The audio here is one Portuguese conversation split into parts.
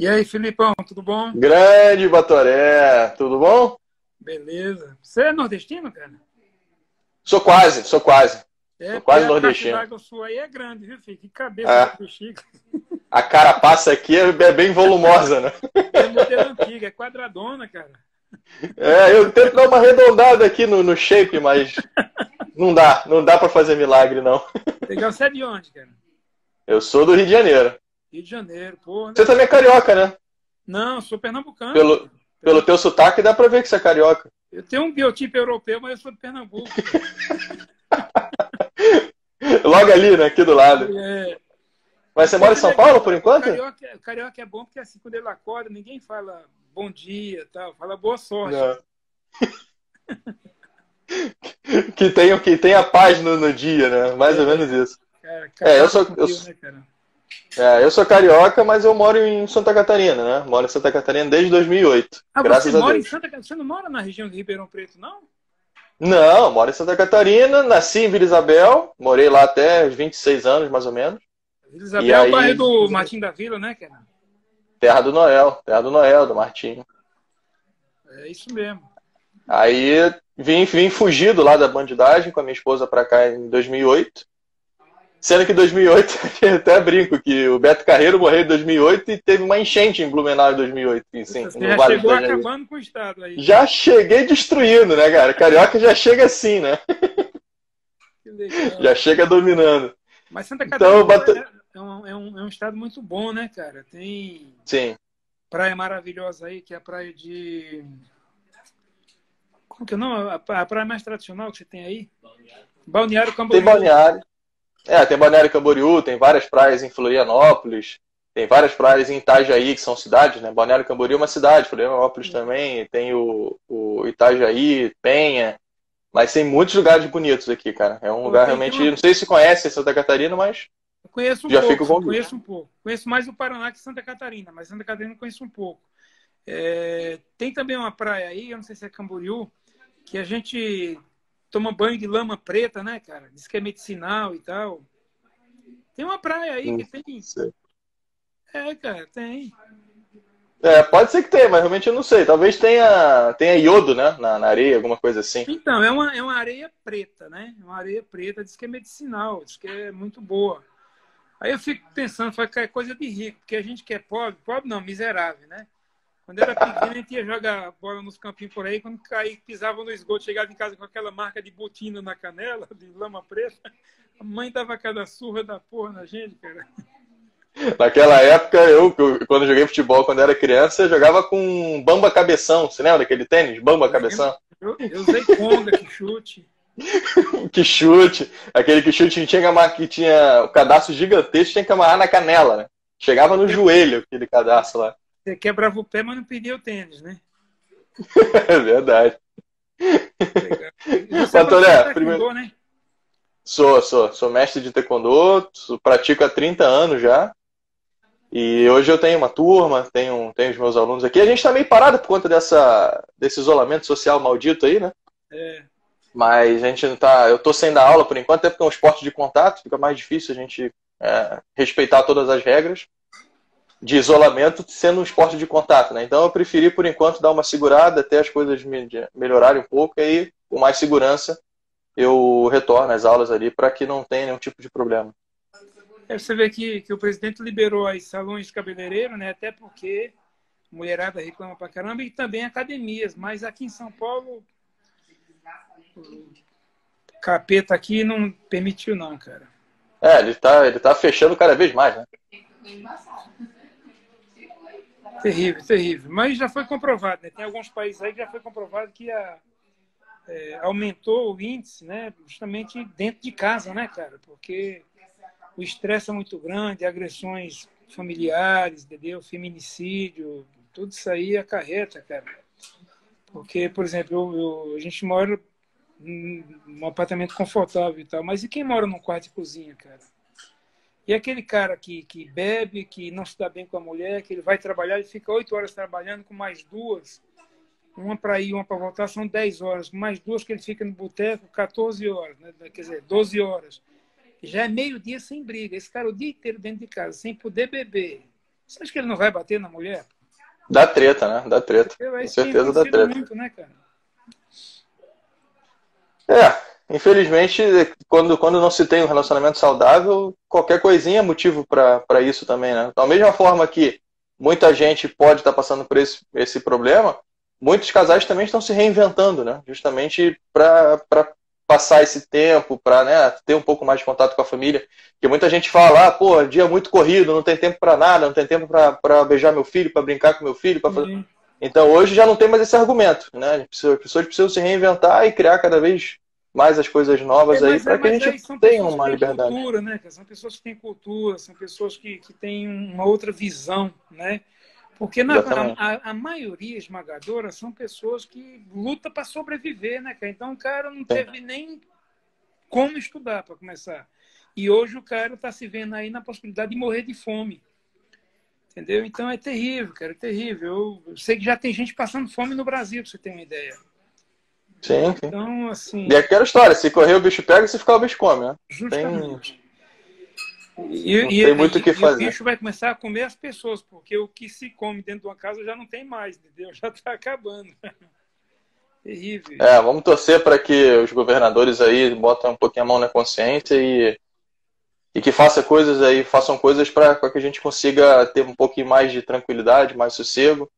E aí, Filipão, tudo bom? Grande Batoré, tudo bom? Beleza. Você é nordestino, cara? Sou quase, sou quase. É, sou quase nordestino. A sua aí é grande, viu, filho? Que cabeça É. Chico. A carapaça aqui é é bem volumosa, né? É modelo antigo, é quadradona, cara. É, eu tento dar uma arredondada aqui no, no shape, mas não dá, não dá pra fazer milagre, não. Legal, você é de onde, cara? Eu sou do Rio de Janeiro. Rio de Janeiro, porra. Você também é carioca, né? Não, sou pernambucano. Pelo, pelo teu sotaque dá pra ver que você é carioca. Eu tenho um biotipo europeu, mas eu sou de Pernambuco. Logo ali, né? Aqui do lado. É, Mas você mora em São Paulo por enquanto? carioca, carioca é bom porque assim, quando ele acorda, ninguém fala bom dia tal, fala boa sorte. Não. que tenha que tenha paz no, no dia, né? Mais ou menos isso. Cara, É, eu sou- eu né? É, eu sou carioca, mas eu moro em Santa Catarina, né? Moro em Santa Catarina desde 2008. Ah, graças você a mora Deus. em Santa Catarina? Você não mora na região de Ribeirão Preto, não? Não, moro em Santa Catarina, nasci em Vila Isabel, morei lá até os 26 anos, mais ou menos. Vila Isabel E é o bairro do Martim da Vila, né, cara? Terra do Noel, terra do Noel, do Martinho. É isso mesmo. Aí vim, vim fugido lá da bandidagem com a minha esposa pra cá em 2008. Sendo que em 2008, eu até brinco que o Beto Carreiro morreu em 2008 e teve uma enchente em Blumenau em 2008. e Sim, Você já Vale chegou acabando com o Estado aí. Já cheguei destruindo, né, cara? Carioca já chega assim, né? Já chega dominando. Mas Santa Então, Catarina eu bato- é, é um, é, um, é um estado muito bom, né, cara? Tem Sim. praia maravilhosa aí, que é a praia de. Como que é o nome? A, praia mais tradicional que você tem aí? Balneário Tem Camboriú. Balneário. É, tem Balneário Camboriú, tem várias praias em Florianópolis, tem várias praias em Itajaí, que são cidades, né? Balneário Camboriú é uma cidade, Florianópolis também, tem o, o Itajaí, Penha, mas tem muitos lugares bonitos aqui, cara. É um lugar tem- realmente, uma- não sei se conhece Santa Catarina, mas Eu conheço um Já pouco, fica o convite. conheço um pouco. Conheço mais o Paraná que Santa Catarina, mas Santa Catarina eu conheço um pouco. É, tem também uma praia aí, eu não sei se é Camboriú, que a gente toma banho de lama preta, né, cara? Diz que é medicinal e tal. Tem uma praia aí que tem. É, cara, tem. É, pode ser que tenha, mas realmente eu não sei. Talvez tenha, tenha iodo, né? Na, na areia, alguma coisa assim. Então, é uma, é uma areia preta, né? É uma areia preta, diz que é medicinal, diz que é muito boa. Aí eu fico pensando, que é coisa de rico, porque a gente que é pobre, pobre não, miserável, né? Quando era pequeno, a gente ia jogar bola nos campinhos por aí, quando caía, pisava no esgoto, chegava em casa com aquela marca de botina na canela, de lama preta, a mãe dava cada surra da porra na gente, cara. Naquela época, eu, eu, quando joguei futebol, quando era criança, eu jogava com bamba cabeção. Você lembra daquele tênis? Bamba cabeção? Eu, eu usei conga, que chute. Que chute. Aquele que chute que tinha que tinha o cadastro gigantesco, tinha que amarrar na canela, né? Chegava no joelho aquele cadastro lá. Você quebrava o pé, mas não perdia o tênis, né? É verdade. Você é de primeiro- né? Sou, sou, sou mestre de taekwondo, pratico há 30 anos já. E hoje eu tenho uma turma, tenho, tenho os meus alunos aqui. A gente tá meio parado por conta dessa, desse isolamento social maldito aí, né? É. Mas a gente não tá. Eu tô sem dar aula por enquanto, até porque é um esporte de contato, fica mais difícil a gente é, respeitar todas as regras de isolamento sendo um esporte de contato, né? Então eu preferi por enquanto dar uma segurada até as coisas me- melhorarem um pouco e aí, com mais segurança, eu retorno às aulas ali para que não tenha nenhum tipo de problema. É, você vê que, que o presidente liberou aí salões de cabeleireiro, né? Até porque mulherada reclama pra caramba e também academias. Mas aqui em São Paulo, o capeta aqui não permitiu não, cara. É, ele tá, ele tá fechando cada vez mais, né? Terrível, terrível. Mas já foi comprovado, né? Tem alguns países aí que já foi comprovado que a, é, aumentou o índice, né? Justamente dentro de casa, né, cara? Porque o estresse é muito grande, agressões familiares, entendeu? Feminicídio, tudo isso aí acarreta, cara. Porque, por exemplo, eu, eu- a gente mora num apartamento confortável e tal, mas e quem mora num quarto e cozinha, cara? E aquele cara que, que bebe, que não se dá bem com a mulher, que ele vai trabalhar, ele fica oito horas trabalhando com mais duas, uma para ir, uma para voltar, são 10 horas, mais duas que ele fica no boteco, 14 horas, né? quer dizer, 12 horas. Já é meio-dia sem briga. Esse cara o dia inteiro dentro de casa, sem poder beber, Você acha que ele não vai bater na mulher? Dá treta, né? Dá treta. Com certeza dá treta. Muito, né, é, infelizmente, quando, quando não se tem um relacionamento saudável, qualquer coisinha é motivo para isso também, né? Da mesma forma que muita gente pode estar tá passando por esse, esse problema, muitos casais também estão se reinventando, né? Justamente para passar esse tempo, para né, ter um pouco mais de contato com a família. Porque muita gente fala, ah, pô, dia muito corrido, não tem tempo para nada, não tem tempo para beijar meu filho, para brincar com meu filho, para fazer... Uhum. Então hoje já não tem mais esse argumento, né? As pessoas precisam se reinventar e criar cada vez mais as coisas novas é, aí para é, que a gente tenha uma liberdade. Cultura, né? São pessoas que têm cultura, são pessoas que, que têm uma outra visão, né? Porque na, a, a, maioria esmagadora são pessoas que lutam para sobreviver, né, cara? Então o cara não teve nem como estudar para começar. E hoje o cara está se vendo aí na possibilidade de morrer de fome. Entendeu? Então é terrível, cara, é terrível. Eu sei que já tem gente passando fome no Brasil, para você ter uma ideia. Sim, sim. Então, assim. E aquela história: se correr o bicho pega, se ficar o bicho come, né? Justamente. Tem... E, não e, tem muito o que fazer. o bicho vai começar a comer as pessoas, porque o que se come dentro de uma casa já não tem mais, entendeu? Já está acabando. Terrível. É, vamos torcer para que os governadores aí botem um pouquinho a mão na consciência e, e que façam coisas aí, façam coisas para que a gente consiga ter um pouquinho mais de tranquilidade, mais sossego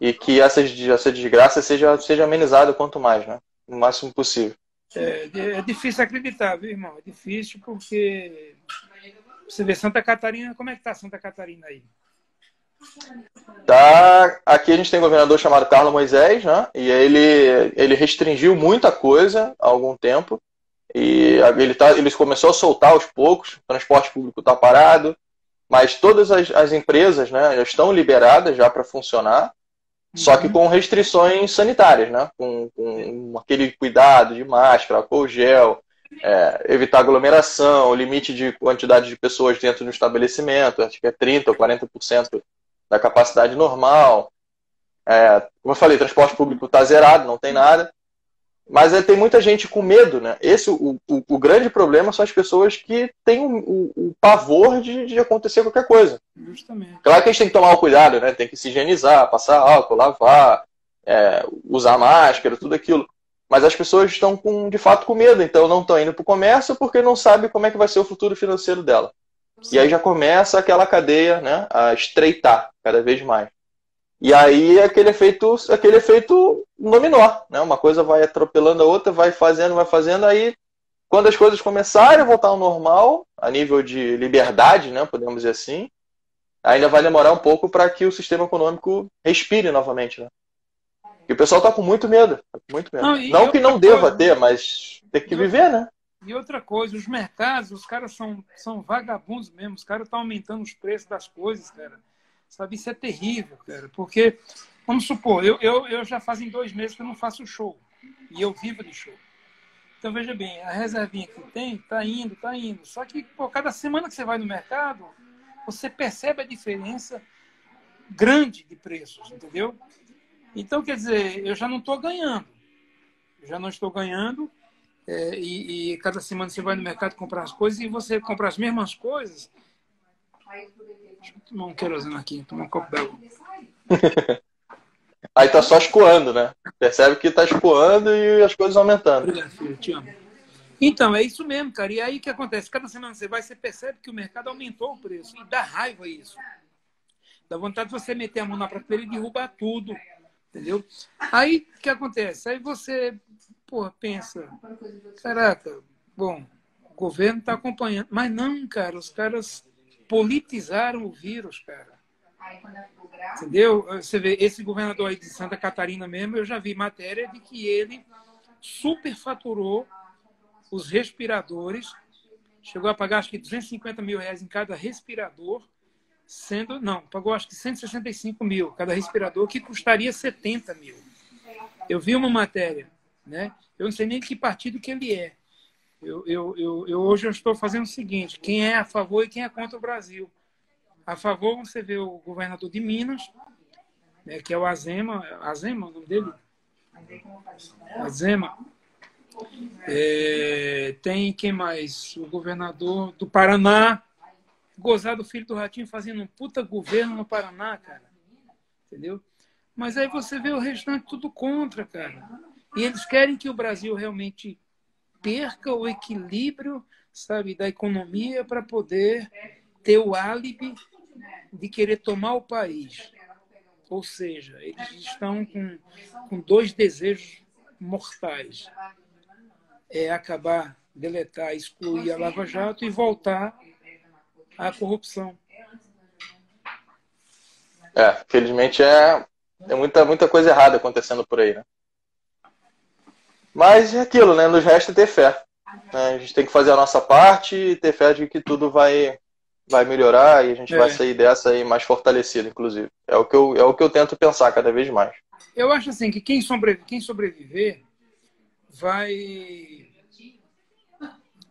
e que essa, essa desgraça seja, seja amenizada quanto mais, né? O máximo possível. É, é difícil acreditar, viu, irmão? É difícil porque você vê Santa Catarina, como é que tá Santa Catarina aí? Tá, aqui a gente tem um governador chamado Carlos Moisés, né? E ele, ele restringiu muita coisa há algum tempo. E ele, tá, ele começou a soltar aos poucos, o transporte público está parado, mas todas as, as empresas né, já estão liberadas já para funcionar. Só que uhum. com restrições sanitárias, né? Com, com aquele cuidado de máscara, álcool gel, é, evitar aglomeração, limite de quantidade de pessoas dentro do estabelecimento, acho que é 30% ou 40% da capacidade normal. É, como eu falei, transporte público está zerado, não tem nada. Mas é, tem muita gente com medo, né? Esse, o, o, o grande problema são as pessoas que têm o, o, pavor de, de, acontecer qualquer coisa. Justamente. Claro que a gente tem que tomar o cuidado, né? Tem que se higienizar, passar álcool, lavar, é, usar máscara, tudo aquilo. Mas as pessoas estão com, de fato com medo, então não estão indo para o comércio porque não sabem como é que vai ser o futuro financeiro dela. Sim. E aí já começa aquela cadeia né, a estreitar cada vez mais. E aí aquele efeito, aquele efeito dominó, né? Uma coisa vai atropelando a outra, vai fazendo, vai fazendo, aí quando as coisas começarem a voltar ao normal, a nível de liberdade, né, podemos dizer assim, ainda vai demorar um pouco para que o sistema econômico respire novamente, né? E o pessoal tá com muito medo. Tá com muito medo. Não, não que não deva coisa, ter, mas tem que viver, né? E outra coisa, os mercados, os caras são, são vagabundos mesmo. Os caras estão aumentando os preços das coisas, cara. Sabe, isso é terrível, cara. Porque, vamos supor, eu, eu, eu já fazem dois meses que eu não faço show. E eu vivo de show. Então, veja bem, a reservinha que tem, tá indo, tá indo. Só que, pô, cada semana que você vai no mercado, você percebe a diferença grande de preços, entendeu? Então, quer dizer, eu já não estou ganhando. Eu já não estou ganhando. É, e, e, cada semana você vai no mercado comprar as coisas e você compra as mesmas coisas. Deixa eu tomar um querosene aqui, tomar um copo d'água. Aí tá só escoando, né? Percebe que tá escoando e as coisas aumentando. Obrigado, filho, te amo. Então, é isso mesmo, cara. E aí o que acontece? Cada semana você vai, você percebe que o mercado aumentou o preço. E dá raiva isso. Dá vontade de você meter a mão na prateleira e derrubar tudo. Entendeu? Aí o que acontece? Aí você porra, pensa, caraca, bom, o governo está acompanhando. Mas não, cara, os caras politizaram o vírus, cara. Entendeu? Você vê, esse governador aí de Santa Catarina mesmo, eu já vi matéria de que ele superfaturou os respiradores, chegou a pagar acho que 250 mil reais em cada respirador, sendo, não, pagou acho que 165 mil cada respirador, que custaria 70 mil. Eu vi uma matéria, né? Eu não sei nem de que partido que ele é. Eu, eu, eu, eu hoje eu estou fazendo o seguinte: quem é a favor e quem é contra o Brasil. A favor, você vê o governador de Minas, né, que é o Azema, Azema, o nome dele? Azema. É, tem quem mais? O governador do Paraná, gozar do filho do Ratinho fazendo um puta governo no Paraná, cara. Entendeu? Mas aí você vê o restante tudo contra, cara. E eles querem que o Brasil realmente perca o equilíbrio, sabe, da economia para poder ter o álibi de querer tomar o país. Ou seja, eles estão com, com dois desejos mortais. É acabar, deletar, excluir a Lava Jato e voltar à corrupção. É, felizmente é, é muita, muita coisa errada acontecendo por aí, né? Mas é aquilo, né? Nos resta ter fé. Né? A gente tem que fazer a nossa parte e ter fé de que tudo vai, vai melhorar e a gente é. vai sair dessa aí mais fortalecido, inclusive. É o, que eu, é o que eu tento pensar cada vez mais. Eu acho assim que quem, sobreviver, quem sobreviver vai.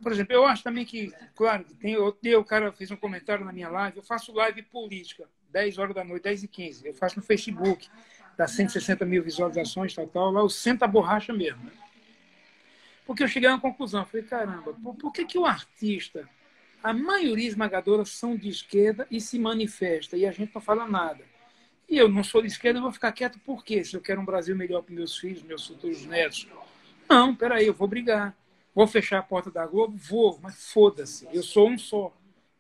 Por exemplo, eu acho também que, claro, tem, o cara fez um comentário na minha live, eu faço live política, 10 horas da noite, 10 e 15. Eu faço no Facebook, dá 160 mil visualizações, tal, tal. Lá eu sento a borracha mesmo. Porque eu cheguei a uma conclusão. Falei, caramba, por, por que, que o artista, a maioria esmagadora são de esquerda e se manifesta e a gente não fala nada? E eu não sou de esquerda, eu vou ficar quieto por quê? Se eu quero um Brasil melhor para meus filhos, meus futuros netos. Não, peraí, eu vou brigar. Vou fechar a porta da Globo? Vou, mas foda-se. Eu sou um só.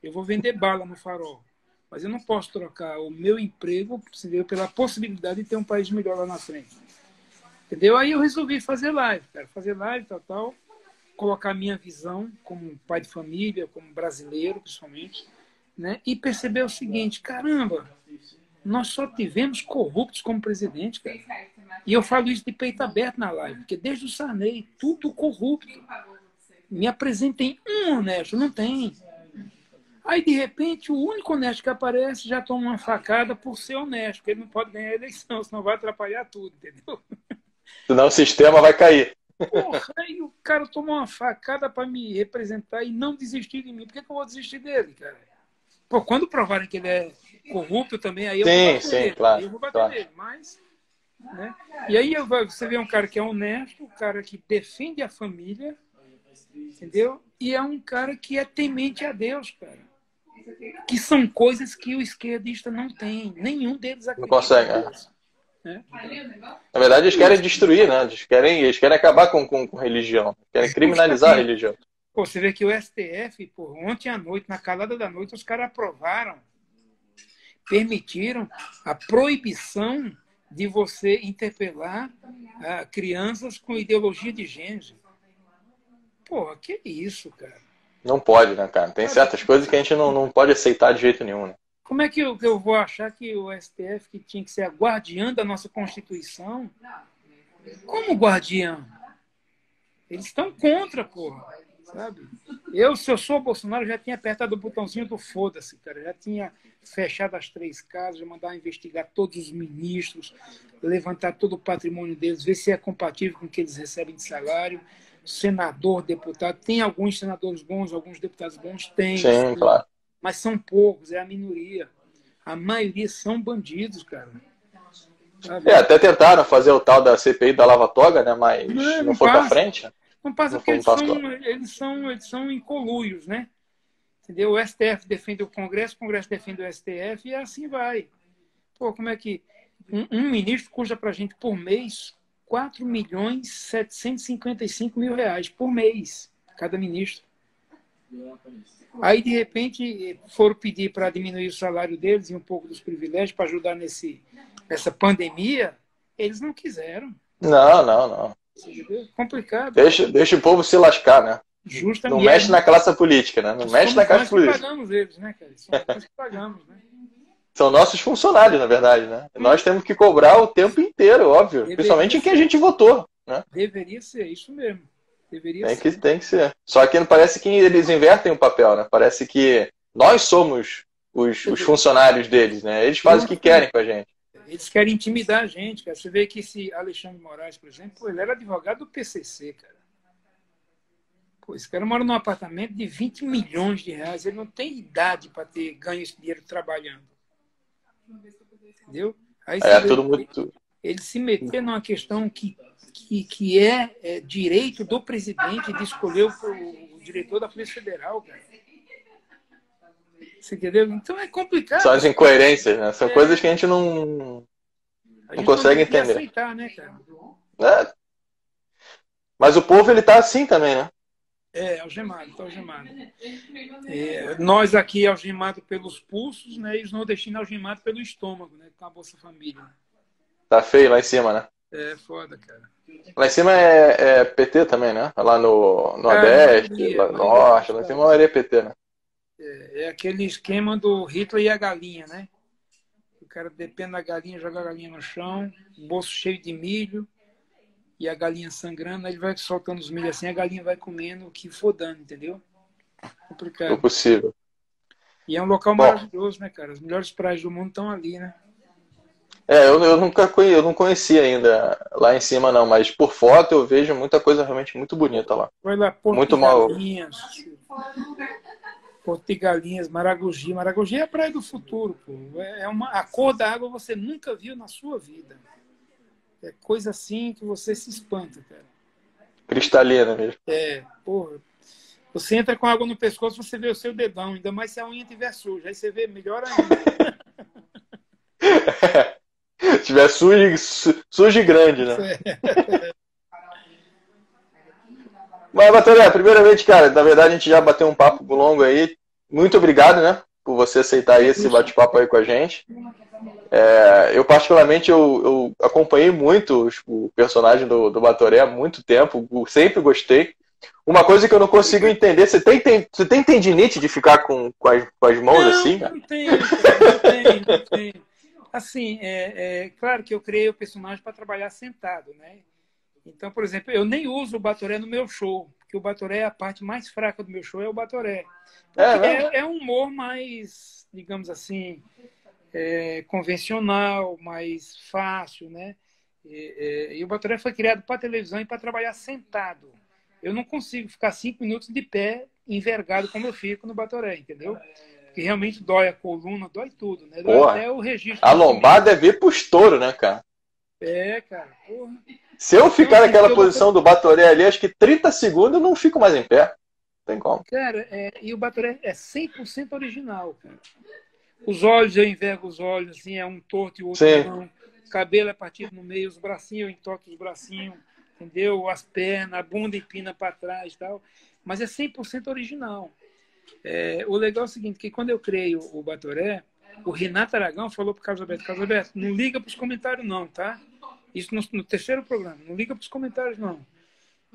Eu vou vender bala no farol. Mas eu não posso trocar o meu emprego pela possibilidade de ter um país melhor lá na frente. Entendeu? Aí eu resolvi fazer live. Fazer live, tal, tal. Colocar minha visão como pai de família, como brasileiro, principalmente. Né? E perceber o seguinte, caramba, nós só tivemos corruptos como presidente, cara. E eu falo isso de peito aberto na live, porque desde o Sarney, tudo corrupto. Me apresentem um honesto, não tem. Aí, de repente, o único honesto que aparece já toma uma facada por ser honesto, porque ele não pode ganhar a eleição, senão vai atrapalhar tudo, entendeu? Senão o sistema vai cair. Porra, o cara tomou uma facada para me representar e não desistir de mim. Por que, que eu vou desistir dele, cara? Pô, quando provarem que ele é corrupto também, aí eu sim, vou bater sim, nele. Claro, eu vou bater claro. nele. Mas, né? E aí você vê um cara que é honesto, um cara que defende a família, entendeu? E é um cara que é temente a Deus, cara. Que são coisas que o esquerdista não tem. Nenhum deles acredita. Não consegue. Né? Na verdade, eles querem destruir, né? Eles querem, eles querem acabar com, com, com religião. Querem criminalizar a religião. Pô, você vê que o STF, pô, ontem à noite, na calada da noite, os caras aprovaram, permitiram a proibição de você interpelar ah, crianças com ideologia de gênero. Pô, que isso, cara? Não pode, né, cara? Tem certas coisas que a gente não, não pode aceitar de jeito nenhum, né? Como é que eu, eu vou achar que o STF, que tinha que ser a guardiã da nossa Constituição, como guardiã? Eles estão contra, porra. Sabe? Eu, se eu sou Bolsonaro, já tinha apertado o botãozinho do foda-se, cara. Já tinha fechado as três casas, já mandar investigar todos os ministros, levantar todo o patrimônio deles, ver se é compatível com o que eles recebem de salário. Senador, deputado. Tem alguns senadores bons, alguns deputados bons? Tem. Sim, claro mas são poucos, é a minoria. A maioria são bandidos, cara. Sabe? É, até tentaram fazer o tal da CPI da Lava Toga, né? Mas não, não, não foi para frente. Não passa não porque eles são, eles, são, eles são né? Entendeu? O STF defende o Congresso, o Congresso defende o STF e assim vai. Pô, como é que um, um ministro custa para a gente por mês 4 milhões 755 mil reais por mês, cada ministro. Aí, de repente, foram pedir para diminuir o salário deles e um pouco dos privilégios para ajudar nesse, nessa pandemia. Eles não quiseram. Não, não, não. Complicado. Deixa, deixa o povo se lascar, né? Justamente. Não mexe na classe política, né? Não mexe na classe política. Nós pagamos eles, né, cara? São nós que pagamos, né? São nossos funcionários, na verdade, né? Nós temos que cobrar o tempo inteiro, óbvio. Deveria principalmente em quem a gente votou, né? Deveria ser isso mesmo. Deveria tem ser. Que, tem que ser. Só que parece que eles invertem o papel, né? Parece que nós somos os, os funcionários deles, né? Eles fazem o que querem com a gente. Eles querem intimidar a gente, cara. Você vê que esse Alexandre Moraes, por exemplo, ele era advogado do PCC, cara. Pô, esse cara mora num apartamento de 20 milhões de reais. Ele não tem idade para ter ganho esse dinheiro trabalhando. Entendeu? Aí é, tudo muito... Ele se meter numa questão que que, que é, é, direito do presidente de escolher o, o, diretor da Polícia Federal, cara. Você entendeu? Então é complicado. São as incoerências, né? São é. coisas que a gente não, a gente não consegue não entender. aceitar, né, cara? É. Mas o povo, ele tá assim também, né? É, algemado, tá algemado. É, nós aqui algemado pelos pulsos, né? E os nordestinos algemados pelo estômago, né? Com a Bolsa Família. Tá feio lá em cima, né? É, foda, cara. Lá em cima é, é PT também, né? Lá no Nordeste, é, lá no Norte, lá em cima é PT, né? É, é, aquele esquema do Hitler e a galinha, né? O cara depende da galinha, joga a galinha no chão, bolso cheio de milho, e a galinha sangrando, aí ele vai soltando os milho assim, a galinha vai comendo o que for dando, entendeu? Complicado. É possível. E é um local Bom, maravilhoso, né, cara? As melhores praias do mundo estão ali, né? É, eu, eu nunca conheci, eu não conhecia ainda lá em cima, não, mas por foto eu vejo muita coisa realmente muito bonita lá. Foi lá, Porto muito mal. Galinhas, Porto de Galinhas, Maragogi. Maragogi é a praia do futuro, pô. É, é uma, a cor da água você nunca viu na sua vida. É coisa assim que você se espanta, cara. Cristalina mesmo. É, porra. Você entra com água no pescoço, você vê o seu dedão, ainda mais se a unha estiver suja. Aí você vê melhor ainda. Se tiver sujo, sujo e grande, né? Mas, Batalha, primeiramente, cara, na verdade a gente já bateu um papo longo aí. Muito obrigado, né? Por você aceitar esse bate-papo aí com a gente. É, eu, particularmente, eu, eu, acompanhei muito o personagem do, do Batoré há muito tempo, sempre gostei. Uma coisa que eu não consigo entender, você tem, tem, você tem tendinite de ficar com, com, as, com as mãos não, assim? Não tenho, não tenho, não tenho. Assim, é, é claro que eu criei o personagem para trabalhar sentado, né? Então, por exemplo, eu nem uso o Batoré no meu show, porque o Batoré é a parte mais fraca do meu show, é o Batoré. É, é, é um humor mais, digamos assim, é, convencional, mais fácil, né? E, e, e o Batoré foi criado para televisão e para trabalhar sentado. Eu não consigo ficar cinco minutos de pé envergado como eu fico no Batoré, entendeu? Que realmente dói a coluna, dói tudo, né? Dói porra, até o registro. A lombada é ver pro estouro, né, cara? É, cara. Porra. Se eu ficar então, naquela posição do Batoré ali, acho que 30 segundos eu não fico mais em pé. Não tem como. Cara, é, e o Batoré é 100% original, cara. Os olhos, eu envergo os olhos, assim, é um torto e o outro Sim. não. O cabelo é partido no meio, os bracinhos, eu entorto os bracinhos, entendeu? As pernas, a bunda empina para trás e tal. Mas é 100% original. É, o legal é o seguinte, que quando eu criei o, o Batoré, o Renato Aragão falou para o Carlos Alberto, Carlos Alberto, não liga para os comentários não, tá? Isso no, no terceiro programa, não liga para os comentários não.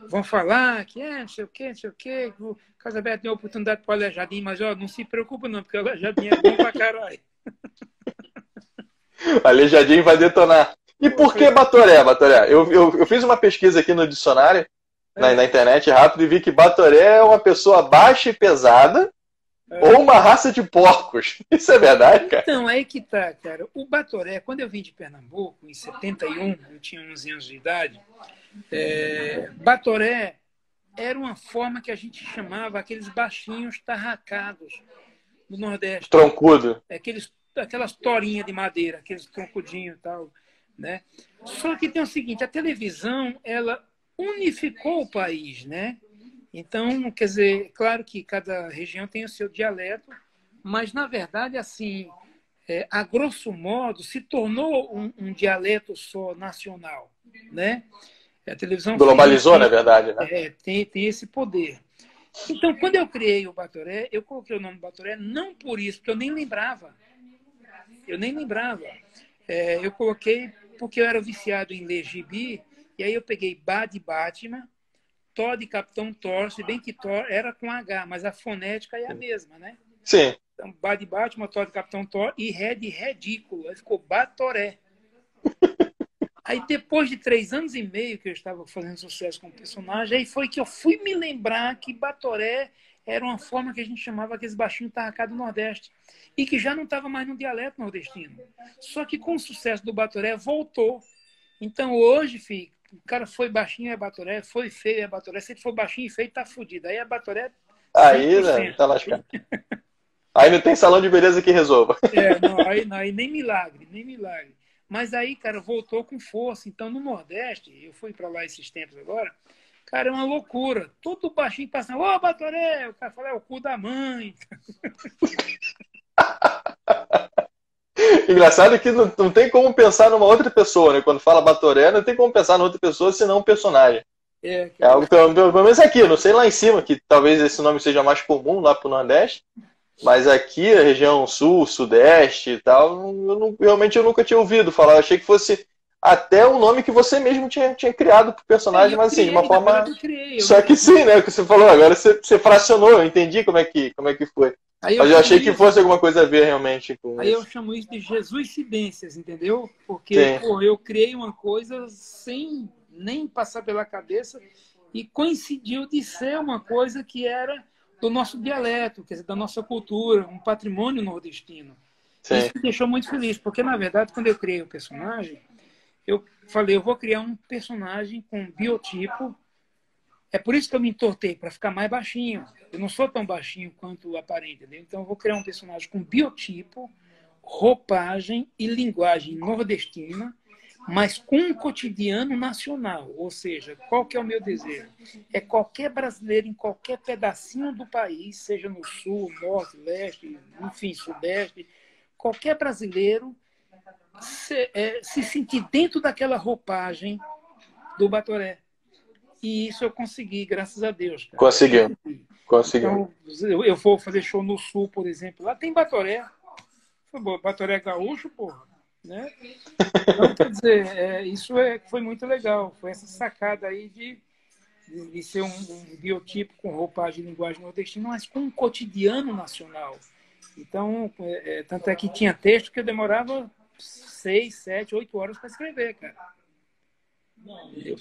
Vão falar que é, não sei o quê, não sei o quê. O Carlos Alberto tem oportunidade para o Alejadinho, mas ó, não se preocupa não, porque o Alejadinho é bom para caralho. Alejadinho vai detonar. E por que Batoré, Batoré? Eu, eu, eu fiz uma pesquisa aqui no dicionário na, na, internet rápido e vi que Batoré é uma pessoa baixa e pesada é. ou uma raça de porcos. Isso é verdade, cara? Então, aí que tá, cara. O Batoré, quando eu vim de Pernambuco, em 71, eu tinha 11 anos de idade, é, Batoré era uma forma que a gente chamava aqueles baixinhos tarracados do Nordeste. Troncudo. Aqueles, aquelas torinhas de madeira, aqueles troncudinhos e tal. Né? Só que tem o seguinte, a televisão, ela unificou o país, né? Então, quer dizer, claro que cada região tem o seu dialeto, mas na verdade, assim, é, a grosso modo, se tornou um, um dialeto só nacional, né? A televisão globalizou, tem, na verdade, né? É, tem, tem esse poder. Então, quando eu criei o Batoré, eu coloquei o nome Batoré não por isso, porque eu nem lembrava. Eu nem lembrava. É, eu coloquei porque eu era viciado em ler gibi e aí eu peguei Bá de Batman, Thor de Capitão Thor, se bem que Thor era com H, mas a fonética é a mesma, né? Sim. Então, Bá de Batman, Thor de Capitão Thor e Ré de Ridículo. Aí ficou Batoré. Aí depois de três anos e meio que eu estava fazendo sucesso com o personagem, aí foi que eu fui me lembrar que Batoré era uma forma que a gente chamava aqueles baixinhos tarracados do Nordeste. E que já não estava mais no dialeto nordestino. Só que com o sucesso do Batoré voltou. Então hoje, filho, o cara foi baixinho é Batoré, foi feio é Batoré. Se ele for baixinho e feio, tá fudido. Aí é Batoré. Aí, né? Tá lascado. aí não tem salão de beleza que resolva. É, não, aí, não, aí nem milagre, nem milagre. Mas aí, cara, voltou com força. Então, no Nordeste, eu fui para lá esses tempos agora, cara, é uma loucura. Todo baixinho passando, ô, Batoré! O cara fala, é o cu da mãe. Engraçado que não, não, tem como pensar numa outra pessoa, né? Quando fala Batoré, não tem como pensar numa outra pessoa senão um personagem. É, é algo, pelo, pelo menos aqui, não sei lá em cima, que talvez esse nome seja mais comum lá pro Nordeste, mas aqui, a região sul, sudeste e tal, eu não, realmente eu nunca tinha ouvido falar. Eu achei que fosse até o nome que você mesmo tinha, tinha criado pro personagem, mas assim, de uma forma. Criei, Só que sim, né? O que você falou, agora você, você fracionou, eu entendi como é que, como é que foi. Aí mas eu, achei que fosse alguma coisa a ver realmente com. Aí isso. eu chamo isso de Jesus Cibências, entendeu? Porque pô, eu criei uma coisa sem nem passar pela cabeça e coincidiu de ser uma coisa que era do nosso dialeto, quer dizer, da nossa cultura, um patrimônio nordestino. Sim. Isso me deixou muito feliz, porque na verdade, quando eu criei o personagem, eu falei, eu vou criar um personagem com biotipo. É por isso que eu me entortei, para ficar mais baixinho. Eu não sou tão baixinho quanto aparente, entendeu? Então eu vou criar um personagem com biotipo, roupagem e linguagem nordestina, mas com um cotidiano nacional. Ou seja, qual que é o meu desejo? É qualquer brasileiro em qualquer pedacinho do país, seja no sul, norte, leste, enfim, sudeste, qualquer brasileiro se, é, se sentir dentro daquela roupagem do Batoré. E isso eu consegui, graças a Deus. Cara. Conseguiu. Conseguiu. Então, eu, eu vou fazer show no sul, por exemplo. Lá tem Batoré. Batoré gaúcho, porra. Né? Então, quer dizer, é, isso é, foi muito legal. Foi essa sacada aí de, de, de ser um, um, biotipo com roupagem de linguagem nordestina, mas com um cotidiano nacional. Então, é, é, tanto é que tinha texto que eu demorava seis, sete, oito horas para escrever, cara.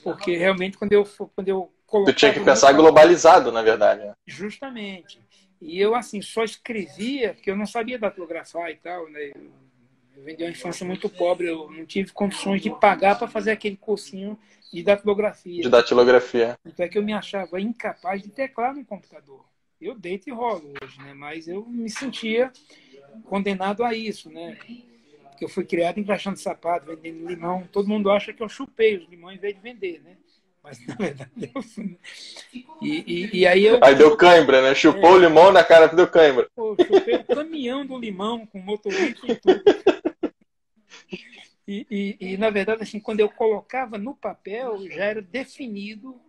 Porque realmente quando eu quando eu Tu tinha que pensar globalizado, na verdade. Né? Justamente. E eu assim só escrevia porque eu não sabia datilografar e tal, né? Eu vendi uma infância muito pobre, eu não tive condições de pagar para fazer aquele cursinho de datilografia. De datilografia. Então é que eu me achava incapaz de teclar no computador. Eu deito e rolo hoje, né? Mas eu me sentia condenado a isso, né? Porque eu fui criado encaixando sapato, vendendo limão. Todo mundo acha que eu chupei os limões em vez de vender, né? Mas na verdade eu fui. E, e, e aí eu. Aí deu cãibra, né? Chupou é, o limão na cara, deu cãibra. Pô, chupei o caminhão do limão com motorista e tudo. E, e, e, na verdade, assim, quando eu colocava no papel, já era definido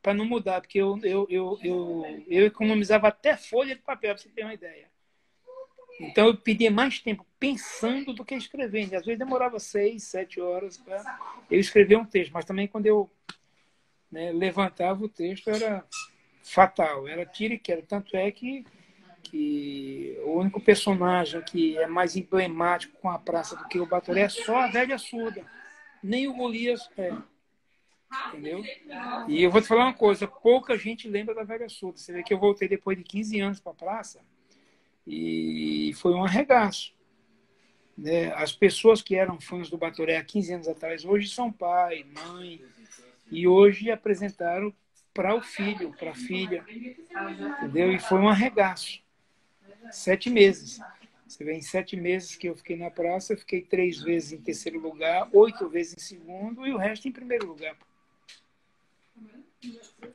para não mudar, porque eu, eu, eu, eu, eu economizava até folha de papel, para você ter uma ideia. Então eu pedia mais tempo pensando do que escrevendo. Às vezes demorava seis, sete horas para eu escrever um texto, mas também quando eu né, levantava o texto era fatal, era tiro e queda. Tanto é que que o único personagem que é mais emblemático com a praça do que o Batoré é só a velha surda. Nem o Golias é. Entendeu? E eu vou te falar uma coisa: pouca gente lembra da velha surda. Você vê que eu voltei depois de 15 anos para a praça e foi um arregaço. Né? As pessoas que eram fãs do Batoré há 15 anos atrás hoje são pai, mãe, e hoje apresentaram para o filho, para a filha. Entendeu? E foi um arregaço sete meses. Você vê, em sete meses que eu fiquei na praça, eu fiquei três vezes em terceiro lugar, oito vezes em segundo e o resto em primeiro lugar.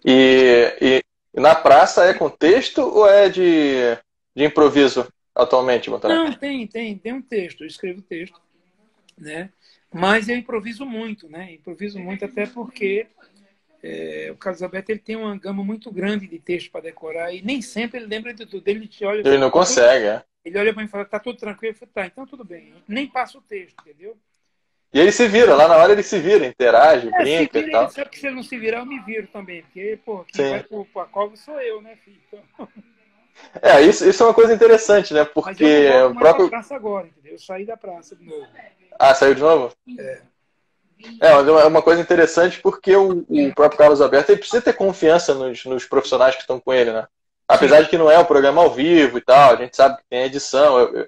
E, e na praça é com texto ou é de, de improviso atualmente, Não, tem, tem, tem um texto, eu escrevo texto, né? Mas eu improviso muito, né? Improviso muito até porque é, o Carlos Alberto ele tem uma gama muito grande de texto para decorar e nem sempre ele lembra de tudo. Ele te olha. Ele não tá consegue, tudo, é. Ele olha para mim e fala: tá tudo tranquilo. Eu falo, tá, então tudo bem. Nem passa o texto, entendeu? E ele se vira, lá na hora ele se vira, interage, é, brinca vira, e tal. Ele sabe que se ele não se virar, eu me viro também. Porque, pô, quem Sim. vai pro, pro cova sou eu, né, filho? Então... É, isso, isso é uma coisa interessante, né? Porque eu o próprio. praça agora, entendeu? Eu saí da praça de novo. Ah, saiu de novo? É. É, é uma coisa interessante porque o, o próprio Carlos Alberto ele precisa ter confiança nos, nos profissionais que estão com ele, né? Apesar de que não é um programa ao vivo e tal, a gente sabe que tem edição. Eu, eu,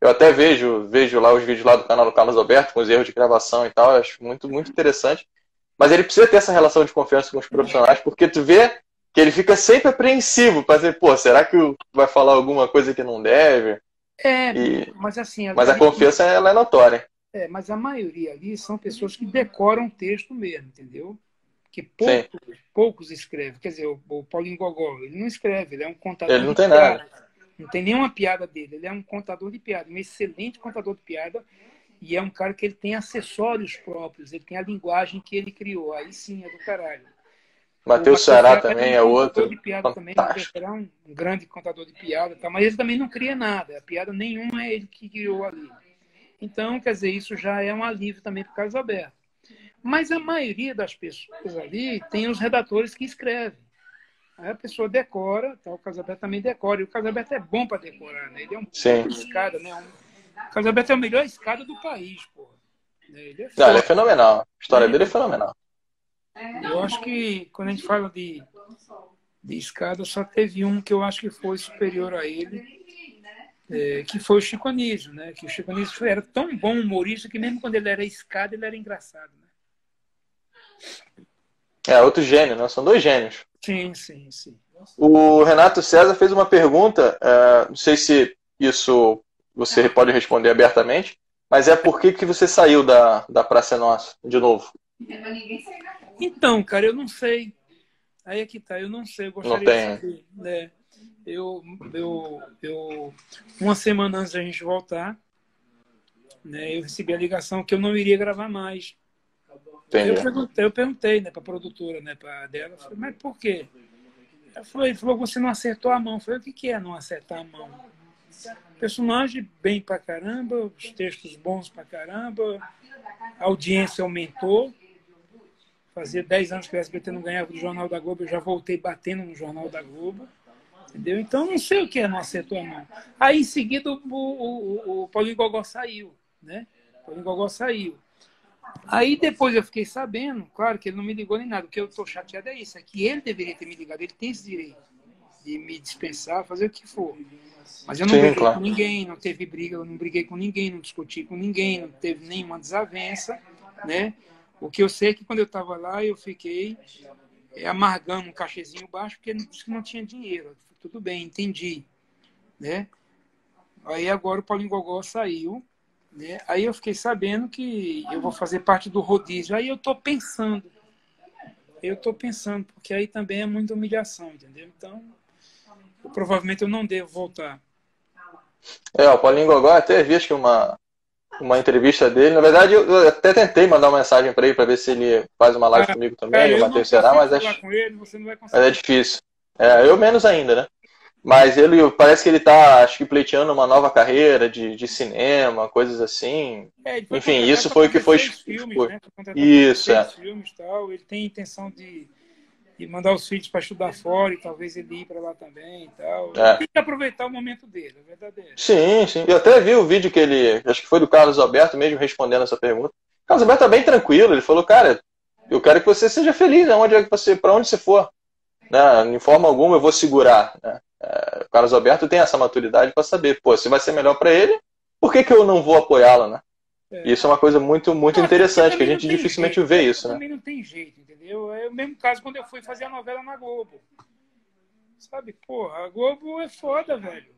eu, até vejo, vejo lá os vídeos lá do canal do Carlos Alberto com os erros de gravação e tal, eu acho muito, muito interessante. Mas ele precisa ter essa relação de confiança com os profissionais, porque tu vê que ele fica sempre apreensivo para dizer, pô, será que vai falar alguma coisa que não deve? É, e... mas assim. A mas a confiança ela é notória. É, mas a maioria ali são pessoas que decoram texto mesmo, entendeu? Que poucos, poucos escrevem. Quer dizer, o, o Paulinho Gogol, ele não escreve, ele é um contador. Ele não tem nada. Não tem nenhuma piada dele. Ele é um contador de piada, um excelente contador de piada. E é um cara que ele tem acessórios próprios, ele tem a linguagem que ele criou. Aí sim é do caralho. Matheus Ceará também é, um é outro. De piada também, é um, grande contador de piada, tá? mas ele também não cria nada. A piada nenhuma é ele que criou ali. Então, quer dizer, isso já é um alívio também para o Carlos Alberto. Mas a maioria das pessoas ali tem os redatores que escrevem. Aí a pessoa decora, tá? o Casabeto também decora. E o Casabeto é bom para decorar, né? Ele é um escada, né? Um... O Casabeto é a melhor escada do país, pô. Ele é, Não, ele é fenomenal. A história dele é fenomenal. Eu acho que quando a gente fala de, de escada, só teve um que eu acho que foi superior a ele, é, que foi o Chico Anísio, né? Que o Chico Anísio era tão bom humorista que mesmo quando ele era escada, ele era engraçado, né? É, outro gênio, né? São dois gênios. Sim, sim, sim. O Renato César fez uma pergunta, uh, não sei se isso você pode responder abertamente, mas é por que, que você saiu da, da Praça Nossa, de novo? Então, cara, eu não sei. Aí é que tá, eu não sei, eu gostaria não de saber. Né? Eu, eu, eu, uma semana antes da gente voltar, né, eu recebi a ligação que eu não iria gravar mais. Eu perguntei, eu perguntei né, para a produtora né, pra dela, falei, mas por quê? Ela falou, ele falou, você não acertou a mão. Eu falei, o que, que é não acertar a mão? Personagem bem pra caramba, os textos bons pra caramba, a audiência aumentou. Fazia 10 anos que o SBT não ganhava do Jornal da Globo, eu já voltei batendo no Jornal da Globo. Entendeu? Então não sei o que é não acertou a mão. Aí em seguida o, o, o Paulinho Gogó saiu, né? O Paulinho Gogó saiu. Aí depois eu fiquei sabendo, claro que ele não me ligou nem nada. O que eu estou chateado é isso, é que ele deveria ter me ligado, ele tem esse direito de me dispensar, fazer o que for. Mas eu não Sim, briguei claro. com ninguém, não teve briga, eu não briguei com ninguém, não discuti com ninguém, não teve nenhuma desavença, né? O que eu sei é que quando eu estava lá, eu fiquei é, amargando um cachezinho baixo, porque não tinha dinheiro. Tudo bem, entendi. Né? Aí agora o Paulinho Gogó saiu. Né? Aí eu fiquei sabendo que eu vou fazer parte do rodízio. Aí eu estou pensando. Eu estou pensando, porque aí também é muita humilhação, entendeu? Então, provavelmente eu não devo voltar. É, o Paulinho Gogó até vi acho que uma, uma entrevista dele. Na verdade, eu até tentei mandar uma mensagem para ele para ver se ele faz uma live ah, comigo também, o Matheus Será, mas acho. Ele, mas é difícil. É, eu menos ainda, né? Mas ele parece que ele está, acho que pleiteando uma nova carreira de, de cinema, coisas assim. É, Enfim, isso foi o que foi. Filmes, foi. Né? Isso, é. Filmes, tal. Ele tem intenção de e mandar os filhos para estudar fora e talvez ele ir para lá também e tal. É. Tem que aproveitar o momento dele, é verdadeiro. Sim, sim. Eu até vi o vídeo que ele, acho que foi do Carlos Alberto mesmo respondendo essa pergunta. O Carlos Alberto tá bem tranquilo, ele falou, cara, eu quero que você seja feliz, onde é você, para onde você for. Né? Em forma alguma eu vou segurar. Né? É, o Carlos Alberto tem essa maturidade para saber, pô, se vai ser melhor para ele, por que, que eu não vou apoiá-lo, né? É. Isso é uma coisa muito, muito interessante, que a gente dificilmente jeito, vê isso, né? Também não tem jeito, entendeu? É o mesmo caso quando eu fui fazer a novela na Globo. Sabe, porra, a Globo é foda, velho.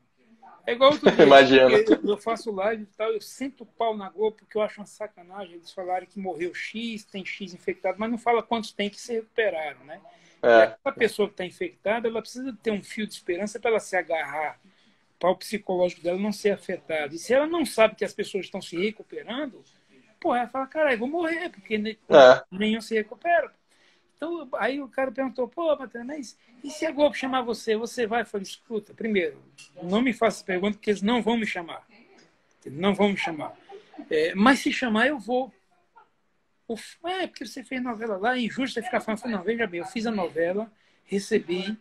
É igual outro dia, Imagina. Eu, eu, faço live e tal, eu sento o pau na Globo porque eu acho uma sacanagem eles falarem que morreu X, tem X infectado, mas não fala quantos tem que se recuperaram, né? É. A pessoa que está infectada, ela precisa ter um fio de esperança para ela se agarrar, para o psicológico dela não ser afetado. E se ela não sabe que as pessoas estão se recuperando, pô, ela fala, caralho, vou morrer, porque é. nenhum se recupera. Então, aí o cara perguntou, pô, Matheus, mas e se a Globo chamar você? Você vai? Eu falei, escuta, primeiro, não me faça pergunta, porque eles não vão me chamar. Eles não vão me chamar. É, mas se chamar, eu vou. É, porque você fez novela lá, é injusto você ficar falando. Não, veja bem, eu fiz a novela, recebi,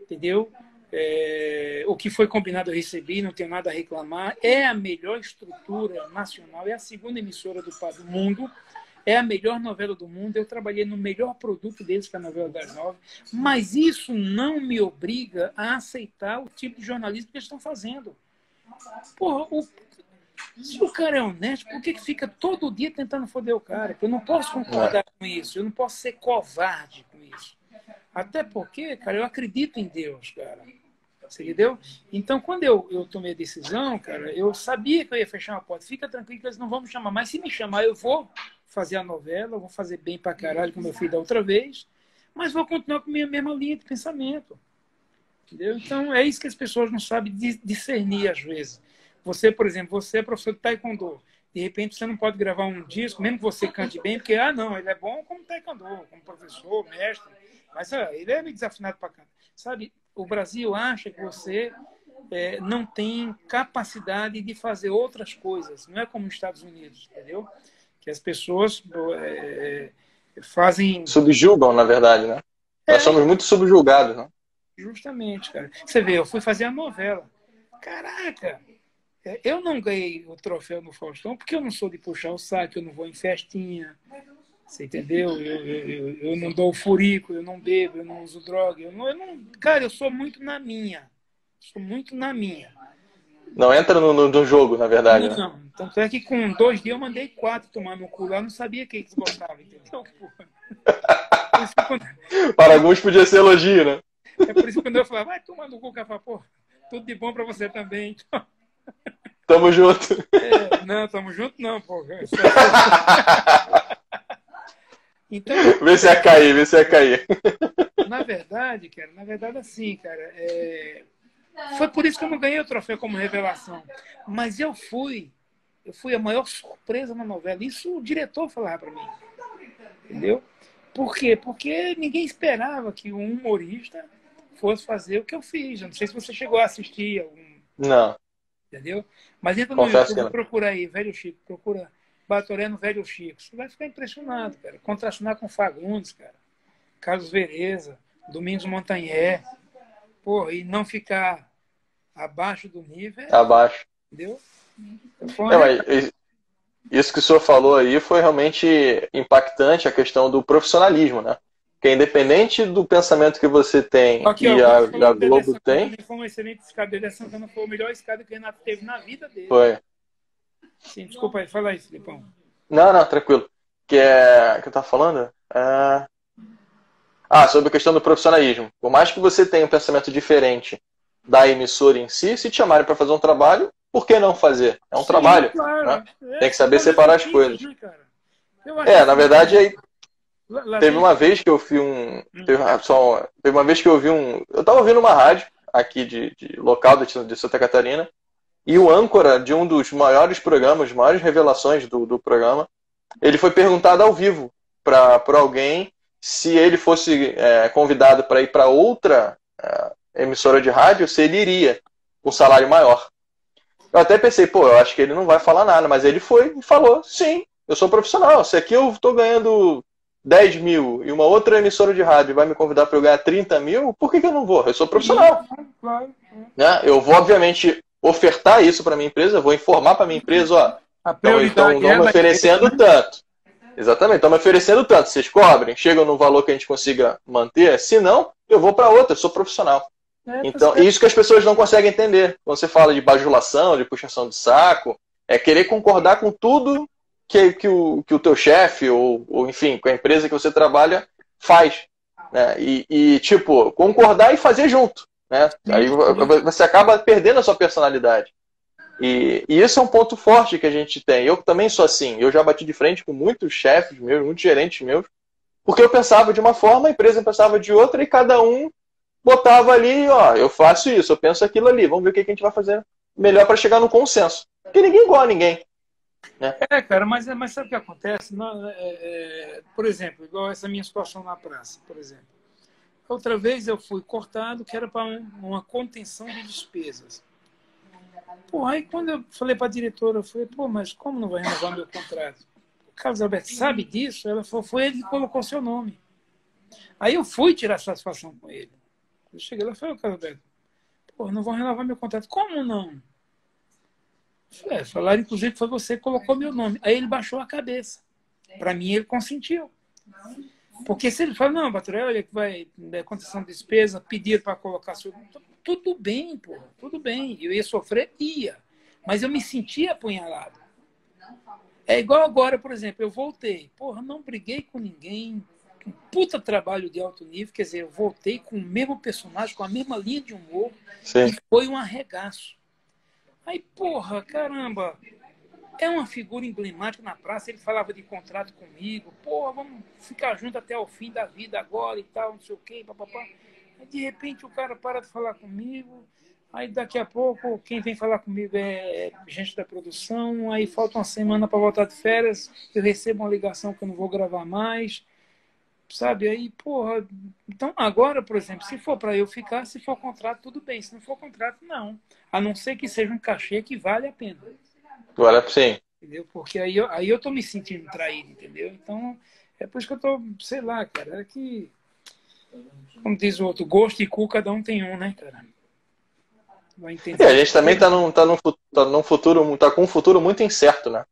entendeu? É, o que foi combinado eu recebi, não tenho nada a reclamar. É a melhor estrutura nacional, é a segunda emissora do, do mundo é a melhor novela do mundo. Eu trabalhei no melhor produto deles, que é a novela das nove. Mas isso não me obriga a aceitar o tipo de jornalismo que eles estão fazendo. Porra, o... se o cara é honesto, por que, que fica todo dia tentando foder o cara? Eu não posso concordar com isso. Eu não posso ser covarde com isso. Até porque, cara, eu acredito em Deus, cara. Você entendeu? Então, quando eu, eu tomei a decisão, cara, eu sabia que eu ia fechar uma porta. Fica tranquilo que eles não vão me chamar. Mas se me chamar, eu vou fazer a novela, vou fazer bem pra caralho, como eu fiz da outra vez, mas vou continuar com a minha mesma linha de pensamento. Entendeu? Então, é isso que as pessoas não sabem discernir às vezes. Você, por exemplo, você é professor de taekwondo. De repente, você não pode gravar um disco, mesmo que você cante bem, porque, ah, não, ele é bom como taekwondo, como professor, mestre. Mas ah, ele é meio desafinado para cá. Sabe, o Brasil acha que você é, não tem capacidade de fazer outras coisas. Não é como nos Estados Unidos, entendeu? Que as pessoas é, é fazem. Subjugam, na verdade, né? Nós é. somos muito subjugados, né? Justamente, cara. Você vê, eu fui fazer a novela. Caraca! É, eu não ganhei o troféu no Faustão porque eu não sou de puxar o saco, eu não vou em festinha. Você entendeu? Eu, eu, eu não dou furico, eu não bebo, eu não uso droga. Eu não, eu não, cara, eu sou muito na minha. Sou muito na minha. Não entra no, no, no jogo, na verdade. Né? Não, né? Tanto é que com dois dias eu mandei quatro tomar no cu lá, não sabia que eles gostavam, entendeu? Para alguns podia ser elogio, né? É por isso que quando eu falava, vai tomar no cu, café, pô, tudo de bom pra você também. Então... Tamo junto. É, não, tamo junto não, pô. Então, vê se ia cair, vê se ia cair. Na verdade, cara, na verdade, assim, cara, é... foi por isso que eu não ganhei o troféu como revelação. Mas eu fui, eu fui a maior surpresa na novela. Isso o diretor falava para mim. Entendeu? Por quê? Porque ninguém esperava que um humorista fosse fazer o que eu fiz. Eu não sei se você chegou a assistir algum. Não. Entendeu? Mas entra no Confesso YouTube, procura aí, velho Chico, procura Batoré no velho Chico. Você vai ficar impressionado, cara. Contracionar com Fagundes, cara. Carlos Vereza, Domingos Montanhé. Porra, e não ficar abaixo do nível. É... Abaixo. Entendeu? Não, isso que o senhor falou aí foi realmente impactante a questão do profissionalismo, né? Porque independente do pensamento que você tem Aqui, e a, a Globo tem. Foi um excelente escada. Dedé Santana foi o melhor escada que o Renato teve na vida dele. Foi. Sim, desculpa aí, fala aí, Filipão. Não, não, tranquilo. Que é. que eu tava falando? É... Ah, sobre a questão do profissionalismo. Por mais que você tenha um pensamento diferente da emissora em si, se te chamarem para fazer um trabalho, por que não fazer? É um Sim, trabalho. Claro. Né? É, Tem que saber separar as coisas. Né, é, na verdade, aí, teve uma vez que eu vi um. Hum. Teve, só, teve uma vez que eu vi um. Eu estava ouvindo uma rádio aqui de, de local de, de Santa Catarina, e o âncora de um dos maiores programas, maiores revelações do, do programa, ele foi perguntado ao vivo para alguém se ele fosse é, convidado para ir para outra é, emissora de rádio, se ele iria com um salário maior. Eu até pensei, pô, eu acho que ele não vai falar nada, mas ele foi e falou, sim, eu sou profissional. Se aqui eu estou ganhando 10 mil e uma outra emissora de rádio vai me convidar para eu ganhar 30 mil, por que, que eu não vou? Eu sou profissional. Né? Eu vou, obviamente, ofertar isso para minha empresa, vou informar para minha empresa, ó, então, estão me oferecendo tanto. Exatamente, estão me oferecendo tanto. Vocês cobrem, chegam no valor que a gente consiga manter. Se não, eu vou para outra, eu sou profissional. É, então, isso que as pessoas não conseguem entender. Quando você fala de bajulação, de puxação de saco, é querer concordar com tudo que, que, o, que o teu chefe, ou, ou enfim, com a empresa que você trabalha, faz. Né? E, e, tipo, concordar e fazer junto. Né? Aí você acaba perdendo a sua personalidade. E, e isso é um ponto forte que a gente tem. Eu também sou assim. Eu já bati de frente com muitos chefes meus, muitos gerentes meus, porque eu pensava de uma forma, a empresa pensava de outra, e cada um botava ali, ó, eu faço isso, eu penso aquilo ali, vamos ver o que a gente vai fazer melhor para chegar no consenso. Porque ninguém igual a ninguém. Né? É, cara, mas, mas sabe o que acontece? Não, é, é, por exemplo, igual essa minha situação na praça, por exemplo. Outra vez eu fui cortado, que era para um, uma contenção de despesas. Pô, aí quando eu falei para a diretora, eu falei, pô, mas como não vai renovar meu contrato? O Carlos Alberto sabe disso? Ela falou, foi ele que colocou seu nome. Aí eu fui tirar satisfação com ele. Eu cheguei lá e falei, Carlos Alberto, pô, não vão renovar meu contrato. Como não? É, falaram, inclusive, foi você que colocou meu nome. Aí ele baixou a cabeça. Para mim, ele consentiu. Porque se ele fala, não, Baturel, ele vai, é, condição de despesa, pedir para colocar seu. Tudo bem, pô, tudo bem. Eu ia sofrer? Ia. Mas eu me sentia apunhalado. É igual agora, por exemplo, eu voltei. Porra, não briguei com ninguém. Um puta trabalho de alto nível. Quer dizer, eu voltei com o mesmo personagem, com a mesma linha de humor. Sim. E foi um arregaço. Aí, porra, caramba, é uma figura emblemática na praça. Ele falava de contrato comigo. Porra, vamos ficar junto até o fim da vida agora e tal, não sei o quê, papapá. de repente o cara para de falar comigo, aí daqui a pouco quem vem falar comigo é gente da produção, aí falta uma semana para voltar de férias, eu recebo uma ligação que eu não vou gravar mais, sabe? Aí, porra, então agora, por exemplo, se for para eu ficar, se for contrato, tudo bem, se não for contrato, não. A não ser que seja um cachê que vale a pena. Agora sim. Entendeu? Porque aí eu, aí eu tô me sentindo traído, entendeu? Então, é por isso que eu tô, sei lá, cara, é que como diz o outro, gosto e cu cada um tem um, né, cara? Vai entender. E a gente também tá num, tá, num, tá num futuro, tá com um futuro muito incerto, né?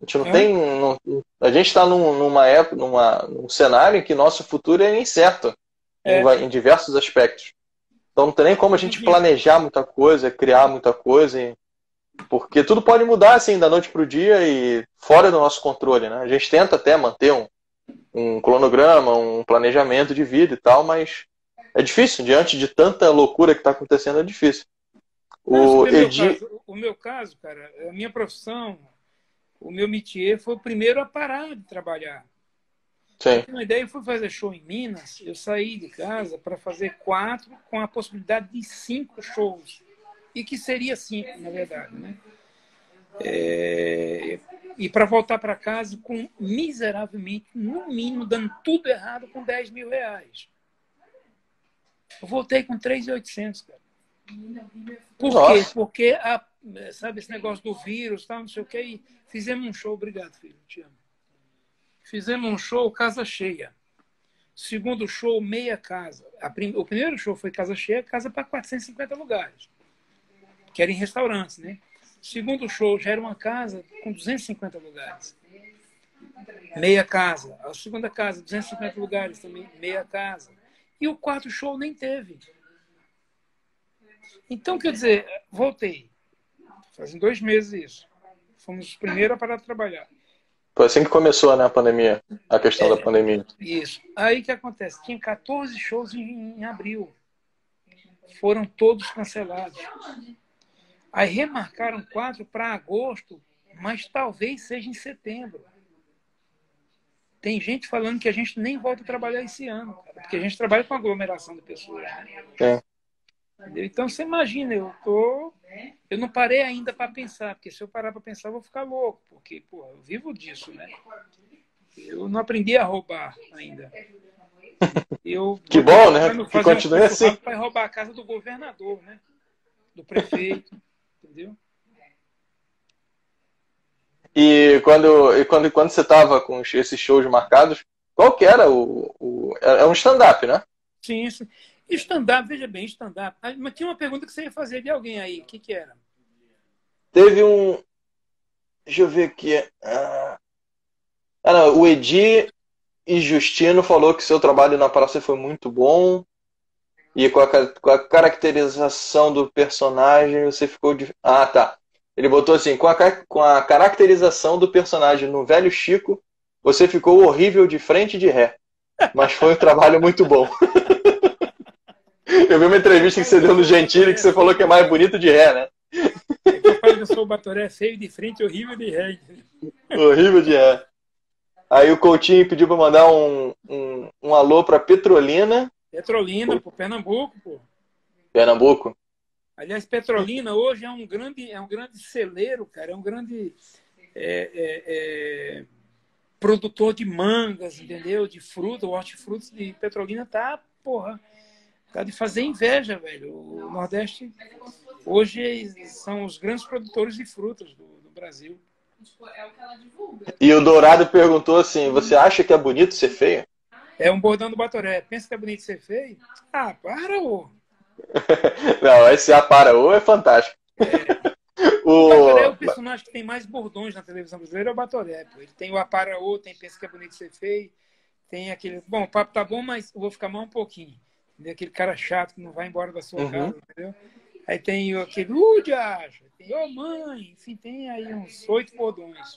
A gente não é. tem. Não, a gente está num, numa época, numa, num cenário em que nosso futuro é incerto é. Em, em, diversos aspectos. Então não tem nem como a gente planejar muita coisa, criar muita coisa, e, porque tudo pode mudar assim da noite para o dia e fora do nosso controle, né? A gente tenta até manter um, um cronograma, um planejamento de vida e tal, mas é difícil, diante de tanta loucura que está acontecendo, é difícil. O, Edi... meu caso, o meu caso, cara, a minha profissão, o meu métier foi o primeiro a parar de trabalhar. Sim. Uma ideia, eu fui fazer show em Minas, eu saí de casa para fazer quatro, com a possibilidade de cinco shows. E que seria cinco, na verdade, né? É... E para voltar para casa com miseravelmente, no mínimo, dando tudo errado com 10 mil reais. Eu voltei com 3,800, cara. Por Nossa. quê? Porque, a, sabe, esse negócio do vírus, tal, não sei o quê, e fizemos um show, obrigado, filho, te amo. Fizemos um show casa cheia. Segundo show, meia casa. Prim... O primeiro show foi casa cheia, casa para 450 lugares. Que era em restaurantes, né? Segundo show já era uma casa com 250 lugares. Meia casa. A segunda casa, 250 lugares também, meia casa. E o quarto show nem teve. Então, quer dizer, voltei. Fazem dois meses isso. Fomos os primeiros a parar de trabalhar. Foi assim que começou né, a pandemia, a questão é, da pandemia. Isso. Aí o que acontece? Tinha 14 shows em, em abril. Foram todos cancelados. Aí remarcaram quatro para agosto, mas talvez seja em setembro. Tem gente falando que a gente nem volta a trabalhar esse ano, cara, porque a gente trabalha com aglomeração de pessoas. Né? É. Então você imagina, eu tô, eu não parei ainda para pensar, porque se eu parar para pensar eu vou ficar louco, porque pô, eu vivo disso, né? Eu não aprendi a roubar ainda. Eu que bom, né? Que continue um assim. Para roubar a casa do governador, né? Do prefeito, entendeu? E quando, e quando, quando você estava com esses shows marcados, qual que era o. o é um stand-up, né? Sim, sim. Stand-up, veja bem, stand-up. Ah, mas tinha uma pergunta que você ia fazer de alguém aí. O que, que era? Teve um. Deixa eu ver aqui. Ah, não, o Edi e Justino falou que seu trabalho na praça foi muito bom. E com a, com a caracterização do personagem, você ficou de. Ah, tá. Ele botou assim: com a, com a caracterização do personagem no velho Chico, você ficou horrível de frente e de ré. Mas foi um trabalho muito bom. Eu vi uma entrevista que você deu no Gentili que você falou que é mais bonito de ré, né? É que eu falo que eu sou o Batoré feio de frente horrível de ré. Horrível de ré. Aí o Coutinho pediu para mandar um, um, um alô para Petrolina. Petrolina, pô, Pernambuco, pô. Pernambuco. Aliás, Petrolina hoje é um grande, é um grande celeiro, cara, é um grande é, é, é, produtor de mangas, entendeu? De fruta, hortifrutos de Petrolina tá, porra, Tá de fazer inveja, velho. O Nordeste hoje são os grandes produtores de frutas do, do Brasil. E o Dourado perguntou assim: você acha que é bonito ser feio? É um bordão do Batoré. Pensa que é bonito ser feio? Ah, para, ô! Não, esse A para, ô é fantástico. É. O... o Batoré é o personagem que tem mais bordões na televisão brasileira, é o Batoré. Pô. Ele tem o Aparaô, tem Pensa que é bonito ser feio, tem aquele. Bom, o papo tá bom, mas eu vou ficar mal um pouquinho aquele cara chato que não vai embora da sua uhum. casa, entendeu? Aí tem aquele, uh, Diacho, tem, ô oh, mãe, enfim, tem aí uns oito cordões,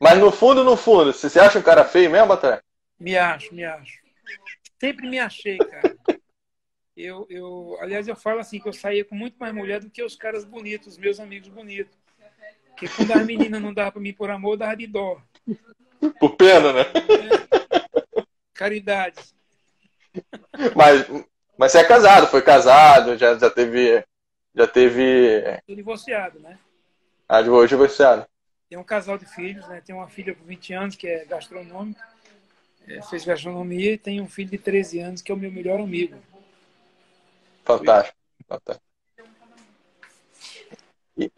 Mas no fundo, no fundo, você acha um cara feio mesmo, Batoré? Me acho, me acho. Sempre me achei, cara. Eu, eu, aliás, eu falo assim, que eu saía com muito mais mulher do que os caras bonitos, os meus amigos bonitos. Porque quando as meninas não dava pra mim por amor, dava de dó. Por pena, né? É. Caridade. mas, mas você é casado, foi casado, já, já teve. Já teve. Tô divorciado, né? Ah, divorciado. Tem um casal de filhos, né? Tem uma filha com 20 anos que é gastronômica, é, fez gastronomia, e tem um filho de 13 anos que é o meu melhor amigo. Fantástico, fantástico. E,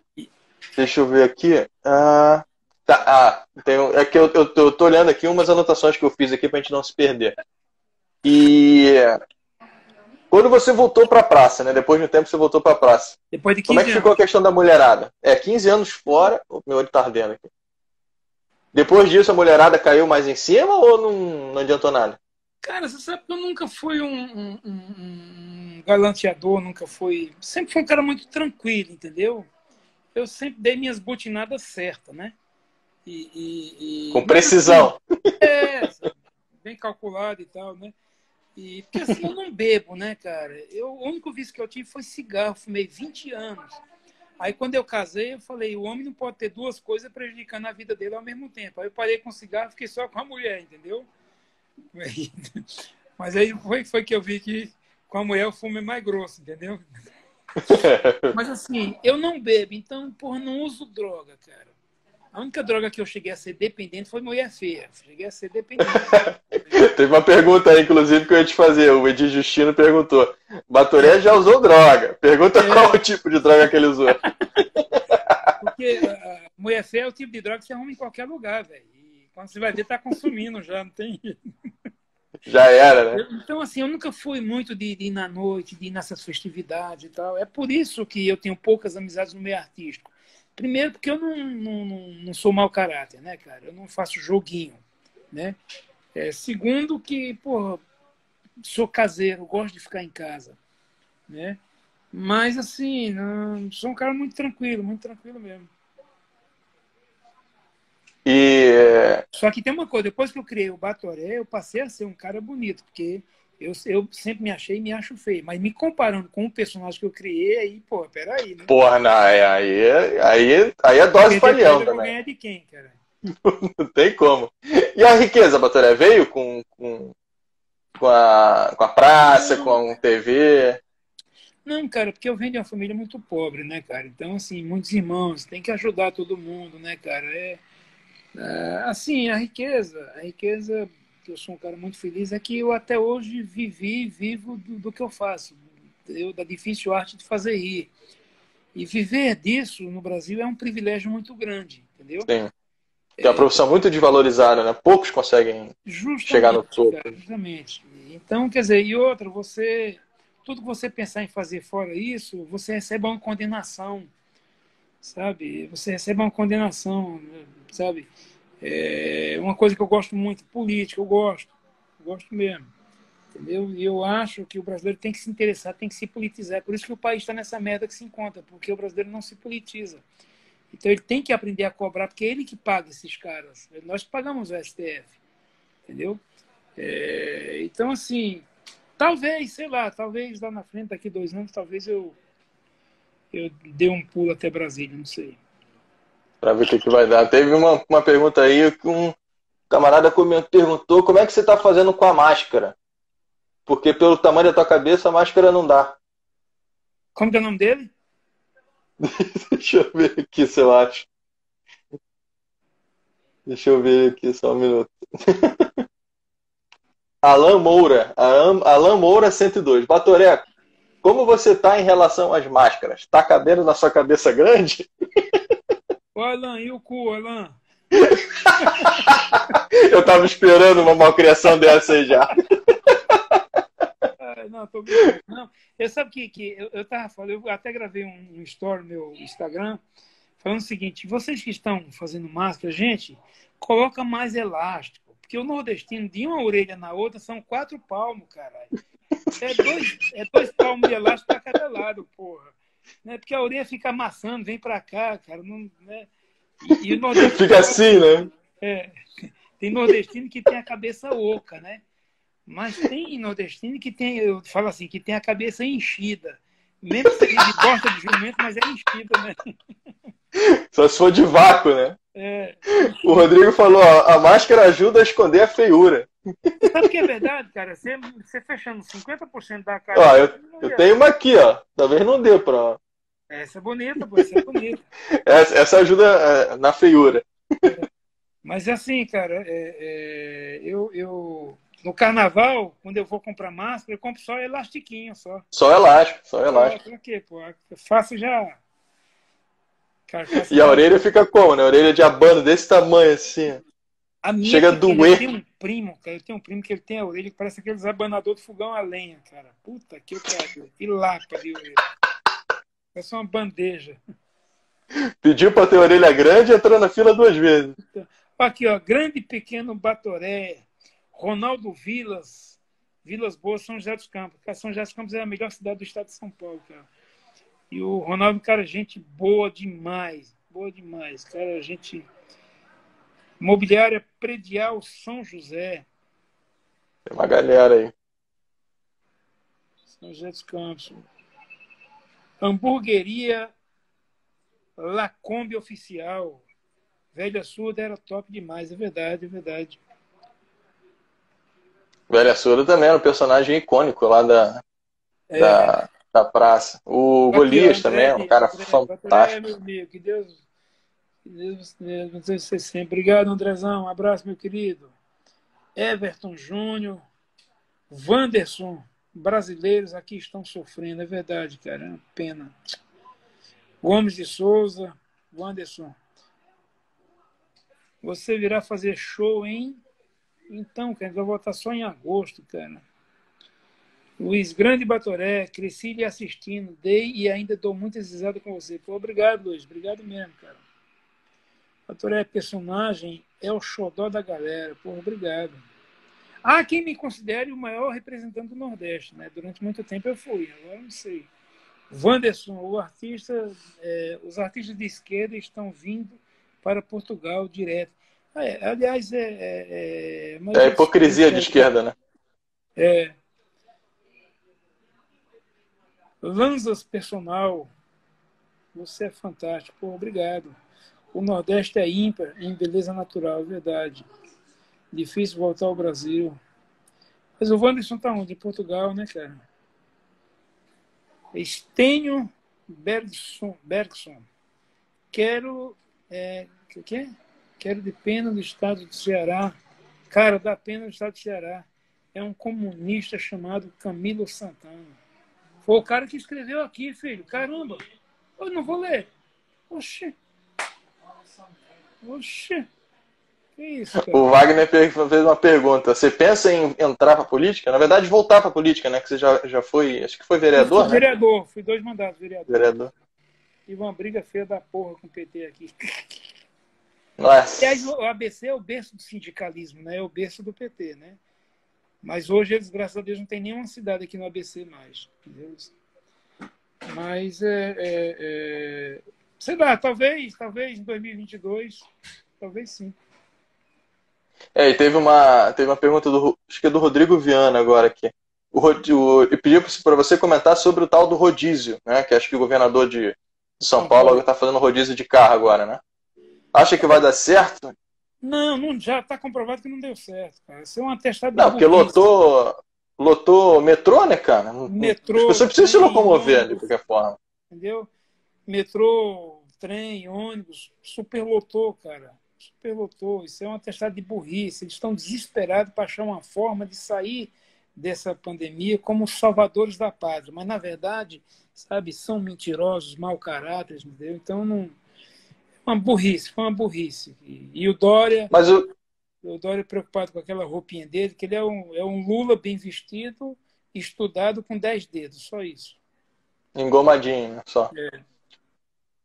deixa eu ver aqui. Ah, tá, ah tem, é que eu, eu, eu tô olhando aqui umas anotações que eu fiz aqui pra gente não se perder. E quando você voltou para a praça, né? Depois de um tempo você voltou para a praça. Depois de 15 Como é que ficou a questão da mulherada? É, 15 anos fora. O meu olho tá ardendo aqui. Depois disso, a mulherada caiu mais em cima ou não, não adiantou nada? Cara, você sabe que eu nunca fui um, um, um, galanteador, nunca fui. Sempre fui um cara muito tranquilo, entendeu? Eu sempre dei minhas botinadas certas, né? E, e, e... Com precisão. É, bem calculado e tal, né? E, porque assim, eu não bebo, né, cara? Eu, o único vício que eu tive foi cigarro, fumei 20 anos. Aí quando eu casei, eu falei, o homem não pode ter duas coisas prejudicando a vida dele ao mesmo tempo. Aí eu parei com cigarro, fiquei só com a mulher, entendeu? Mas aí foi, foi que eu vi que com a mulher o fumo é mais grosso, entendeu? Mas assim, eu não bebo, então, porra, não uso droga, cara. A única droga que eu cheguei a ser dependente foi mulher feia. Cheguei a ser dependente. Teve uma pergunta aí, inclusive, que eu ia te fazer. O Edi Justino perguntou: Batoré já usou droga? Pergunta é. qual o tipo de droga que ele usou. Porque a mulher feia é o tipo de droga que você arruma em qualquer lugar, velho. E quando você vai ver, tá consumindo já, não tem. Já era, né? Então, assim, eu nunca fui muito de, de ir na noite, de ir nessas festividades e tal. É por isso que eu tenho poucas amizades no meio artístico. Primeiro, porque eu não, não, não sou mau caráter, né, cara? Eu não faço joguinho, né? É, segundo, que, pô, sou caseiro, gosto de ficar em casa, né? Mas, assim, não, sou um cara muito tranquilo, muito tranquilo mesmo. E... Só que tem uma coisa, depois que eu criei o Batoré, eu passei a ser um cara bonito, porque eu, eu sempre me achei e me acho feio. Mas me comparando com o personagem que eu criei, aí, pô, peraí, né? Porra, não, aí, aí, aí, é dose pra leão também. ganhar de quem, cara? não tem como. E a riqueza, Batoré, veio com, com, com, a, com a praça, não, com a TV? Não, cara, porque eu venho de uma família muito pobre, né, cara? Então, assim, muitos irmãos, tem que ajudar todo mundo, né, cara? É, é assim, a riqueza, a riqueza que eu sou um cara muito feliz, é que eu até hoje vivi vivo do, do que eu faço, eu, da difícil arte de fazer rir. E viver disso no Brasil é um privilégio muito grande, entendeu? Sim. É uma profissão muito desvalorizada, né? Poucos conseguem chegar no topo. Cara, justamente. Então, quer dizer, e outra, você. Tudo que você pensar em fazer fora isso, você recebe uma condenação, sabe? Você recebe uma condenação, sabe? É uma coisa que eu gosto muito, política, eu gosto, eu gosto mesmo. Entendeu? E eu acho que o brasileiro tem que se interessar, tem que se politizar. É por isso que o país está nessa merda que se encontra, porque o brasileiro não se politiza. Então ele tem que aprender a cobrar, porque é ele que paga esses caras. Nós pagamos o STF. Entendeu? É, então, assim, talvez, sei lá, talvez lá na frente, daqui dois anos, talvez eu, eu dê um pulo até Brasília, não sei para ver o que, que vai dar. Teve uma, uma pergunta aí que um camarada perguntou como é que você está fazendo com a máscara. Porque pelo tamanho da tua cabeça a máscara não dá. Como que é o nome dele? Deixa eu ver aqui se eu acho. Deixa eu ver aqui só um minuto. Alan Moura. Alan Moura 102. Batoreco, como você tá em relação às máscaras? Tá cabendo na sua cabeça grande? Ô, Alan, e o cu, Alan? eu tava esperando uma malcriação dessa aí já. Ah, não, tô. Não, eu sabe que, que eu, eu tava falando, eu até gravei um, um story no meu Instagram falando o seguinte: vocês que estão fazendo máscara, gente, coloca mais elástico. Porque o nordestino, de uma orelha na outra, são quatro palmos, caralho. É dois, é dois palmos de elástico para cada lado, porra né? Porque a orelha fica amassando, vem para cá, cara. Não, né? e, e fica assim, né? É, tem nordestino que tem a cabeça oca, né? Mas tem nordestino que tem, eu falo assim, que tem a cabeça enchida. Mesmo que seja de bosta de jumento, mas é enchida, né? Só se for de vácuo, né? É, o Rodrigo falou, ó, a máscara ajuda a esconder a feiura. Sabe o que é verdade, cara? Você, você fechando 50% da cara. Ó, eu, eu tenho uma aqui, ó. Talvez não dê pra. Essa é bonita, pô, essa é bonita. essa, essa ajuda é, na feiura. É. Mas assim, cara, é, é, eu, eu no carnaval, quando eu vou comprar máscara, eu compro só elastiquinho só. Só elástico, só elástico. Pra quê, pô? Eu faço já. Cara, faço e a orelha fica como, né? A orelha de abano desse tamanho assim. A Chega a doer. Eu tenho um primo, cara. Eu tenho um primo que ele tem a orelha que parece aqueles abanadores de fogão a lenha, cara. Puta que quero. Que lapa de orelha. Parece uma bandeja. Pediu para ter orelha grande e entrou na fila duas vezes. Aqui, ó. Grande Pequeno Batoré. Ronaldo Vilas. Vilas Boas, São José dos Campos. São José dos Campos é a melhor cidade do estado de São Paulo, cara. E o Ronaldo, cara, gente boa demais. Boa demais. Cara, gente Mobiliária Predial São José. Tem uma galera aí. São José dos Campos. Hamburgueria Lacombe Oficial. Velha Surda era top demais, é verdade, é verdade. Velha Surda também era um personagem icônico lá da, é. da, da praça. O Golias também, um cara André, fantástico. meu amigo, que Deus Deus você sempre. Obrigado, Andrezão. Um abraço, meu querido. Everton Júnior, Wanderson, brasileiros aqui estão sofrendo, é verdade, cara, é uma pena. Gomes de Souza, Wanderson, você virá fazer show em. Então, cara, vai voltar só em agosto, cara. Luiz Grande Batoré, cresci lhe assistindo, dei e ainda dou muitas risadas com você. Pô, obrigado, Luiz, obrigado mesmo, cara. Ator é personagem, é o xodó da galera. Pô, obrigado. Há quem me considere o maior representante do Nordeste, né? Durante muito tempo eu fui, agora não sei. Wanderson, o artista, é, os artistas de esquerda estão vindo para Portugal direto. Ah, é, aliás, é. É, é, é hipocrisia de esquerda, né? É. Lanzas Personal, você é fantástico. Pô, obrigado. O Nordeste é ímpar em beleza natural, verdade. Difícil voltar ao Brasil. Mas o Wanderson tá onde? Em Portugal, né, cara? Estênio Bergson. Bergson. Quero. É, que, que é? Quero de pena do estado do Ceará. Cara, da pena do estado do Ceará. É um comunista chamado Camilo Santana. Foi o cara que escreveu aqui, filho. Caramba! Eu não vou ler. Oxê. Oxê. Que isso, cara? O Wagner fez uma pergunta. Você pensa em entrar para política? Na verdade, voltar para política, né? Que você já, já foi, acho que foi vereador, fui né? Vereador, fui dois mandatos vereador. Vereador. Tive uma briga feia da porra com o PT aqui. Nossa. Aliás, o ABC é o berço do sindicalismo, né? É o berço do PT, né? Mas hoje eles, graças a Deus, não tem nenhuma cidade aqui no ABC mais. Entendeu? Mas é, é, é sei lá, talvez, talvez em 2022, talvez sim. É, e teve uma, teve uma pergunta do, acho que é do Rodrigo Viana agora aqui. O, o, eu pedi para você comentar sobre o tal do rodízio, né? Que acho que o governador de, de São Paulo está fazendo rodízio de carro agora, né? Acha que vai dar certo? Não, não já está comprovado que não deu certo, cara. Isso é um atestado Não, porque lotou, lotou metrô, né, cara? Metrô. As pessoas precisam se locomover de qualquer forma. Entendeu? metrô, trem, ônibus, superlotou, cara. Superlotou. Isso é um atestado de burrice. Eles estão desesperados para achar uma forma de sair dessa pandemia como salvadores da pátria. Mas, na verdade, sabe, são mentirosos, mau caráter, entendeu? Então, não. Uma burrice, foi uma burrice. E, e o Dória. Mas o... o Dória preocupado com aquela roupinha dele, que ele é um, é um Lula bem vestido, estudado com dez dedos, só isso. Engomadinho, só. É.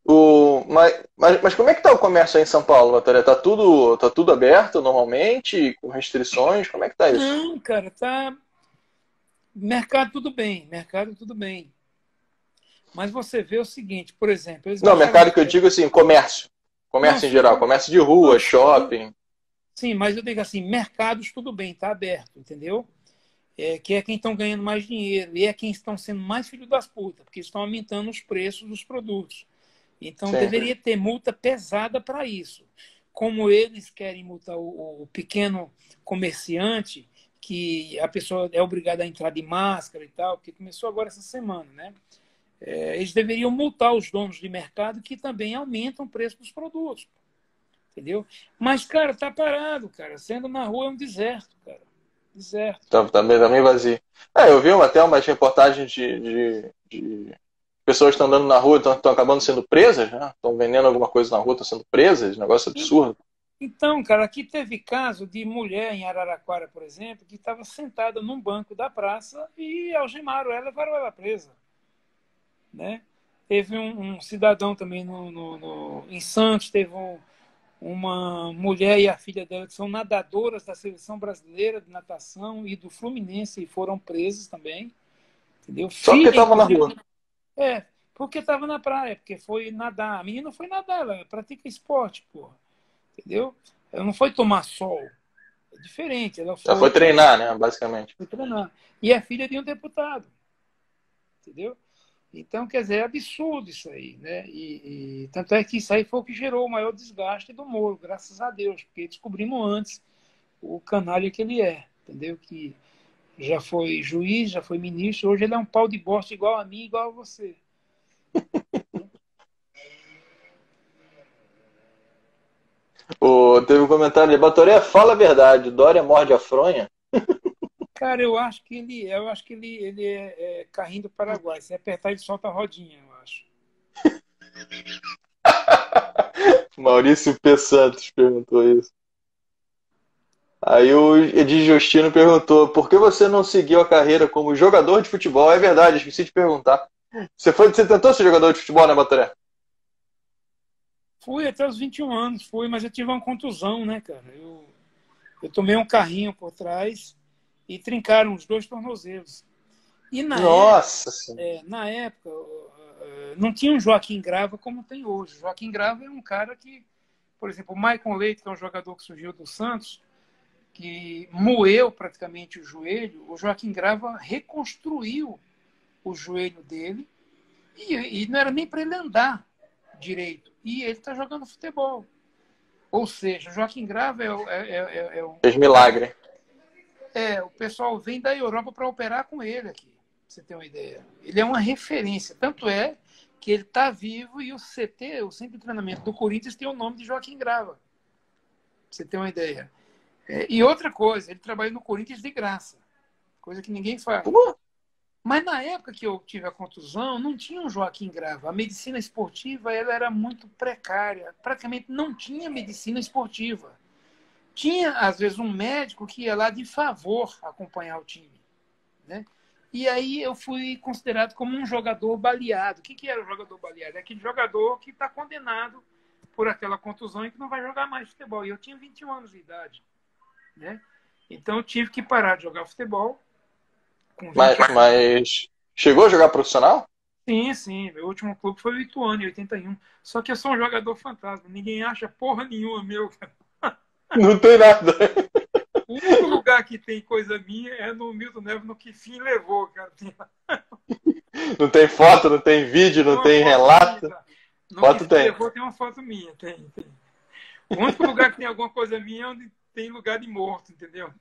O, mas, mas, mas como é que está o comércio aí em São Paulo, Batalha? Tá tudo, tá tudo aberto normalmente, com restrições? Como é que tá isso? Não, cara, tá. Mercado tudo bem, mercado tudo bem. Mas você vê o seguinte, por exemplo. Não, mercado que eu digo assim, comércio. Comércio em geral, comércio de rua, shopping. Sim, mas eu digo assim, mercados tudo bem, tá aberto, entendeu? É, que é quem estão ganhando mais dinheiro e é quem estão sendo mais filho das putas, porque estão aumentando os preços dos produtos. Então, deveria ter multa pesada para isso. como eles querem multar o, o pequeno comerciante, que a pessoa é obrigada a entrar de máscara e tal, porque começou agora essa semana, né? É, eles deveriam multar os donos de mercado que também aumentam o preço dos produtos. Entendeu? Mas, cara, tá parado, cara. Sendo na rua é um deserto, cara. Deserto. Tá, também, também vazio. É, eu vi até umas reportagens de, de, de pessoas que estão andando na rua estão acabando sendo presas, né? Estão vendendo alguma coisa na rua, estão sendo presas, negócio absurdo. Então, cara, aqui teve caso de mulher em Araraquara, por exemplo, que estava sentada num banco da praça e algemaram ela, levaram ela presa. Né? Teve um, um cidadão também no, no, no, em Santos, teve um, uma mulher e a filha dela que são nadadoras da seleção brasileira de natação e do Fluminense e foram presos também. Entendeu? Só filha, porque estava na rua. É, porque estava na praia, porque foi nadar. A menina foi nadar, ela pratica esporte, porra. Entendeu? Ela não foi tomar sol. É diferente. Ela foi, ela foi treinar, né? Basicamente. Foi treinar. E é filha de um deputado. Entendeu? Então, quer dizer, é absurdo isso aí, né? E, e, tanto é que isso aí foi o que gerou o maior desgaste do Moro, graças a Deus, porque descobrimos antes o canalha que ele é, entendeu? Que já foi juiz, já foi ministro, hoje ele é um pau de bosta igual a mim, igual a você. o, teve um comentário de Batoré, fala a verdade, Dória morde a fronha? Cara, eu acho que ele, eu acho que ele, ele é, é carrinho do Paraguai. Se apertar, ele solta a rodinha, eu acho. Maurício P. Santos perguntou isso. Aí o Edi Justino perguntou: por que você não seguiu a carreira como jogador de futebol? É verdade, esqueci de perguntar. Você, foi, você tentou ser jogador de futebol, né, Batoré? Fui até os 21 anos, fui, mas eu tive uma contusão, né, cara? Eu, eu tomei um carrinho por trás e trincaram os dois tornozelos. E na Nossa! Época, é, na época, não tinha um Joaquim Grava como tem hoje. Joaquim Grava é um cara que, por exemplo, o Maicon Leite, que é um jogador que surgiu do Santos, que moeu praticamente o joelho, o Joaquim Grava reconstruiu o joelho dele e, e não era nem para ele andar direito. E ele está jogando futebol. Ou seja, o Joaquim Grava é, é, é, é um. Fez milagre. É, o pessoal vem da Europa para operar com ele aqui, pra você ter uma ideia. Ele é uma referência. Tanto é que ele está vivo e o CT, o Centro de Treinamento do Corinthians, tem o nome de Joaquim Grava. Pra você ter uma ideia. É, e outra coisa, ele trabalha no Corinthians de graça. Coisa que ninguém faz. Mas na época que eu tive a contusão, não tinha um Joaquim Grava. A medicina esportiva ela era muito precária. Praticamente não tinha medicina esportiva. Tinha, às vezes, um médico que ia lá de favor acompanhar o time. Né? E aí eu fui considerado como um jogador baleado. O que, que era o jogador baleado? É aquele jogador que está condenado por aquela contusão e que não vai jogar mais futebol. E eu tinha 21 anos de idade. Né? Então eu tive que parar de jogar futebol. mas, mas chegou a jogar profissional? Sim, sim. Meu último clube foi o Ituano, em 81. Só que eu sou um jogador fantasma. Ninguém acha porra nenhuma meu. Não tem nada. O único lugar que tem coisa minha é no Milton Neves, no que fim levou, cara. Não tem foto, não tem vídeo, não tem relato. Minha, no foto tem. Levou, tem uma foto minha, tem, tem. O único lugar que tem alguma coisa minha é onde tem lugar de morto, entendeu?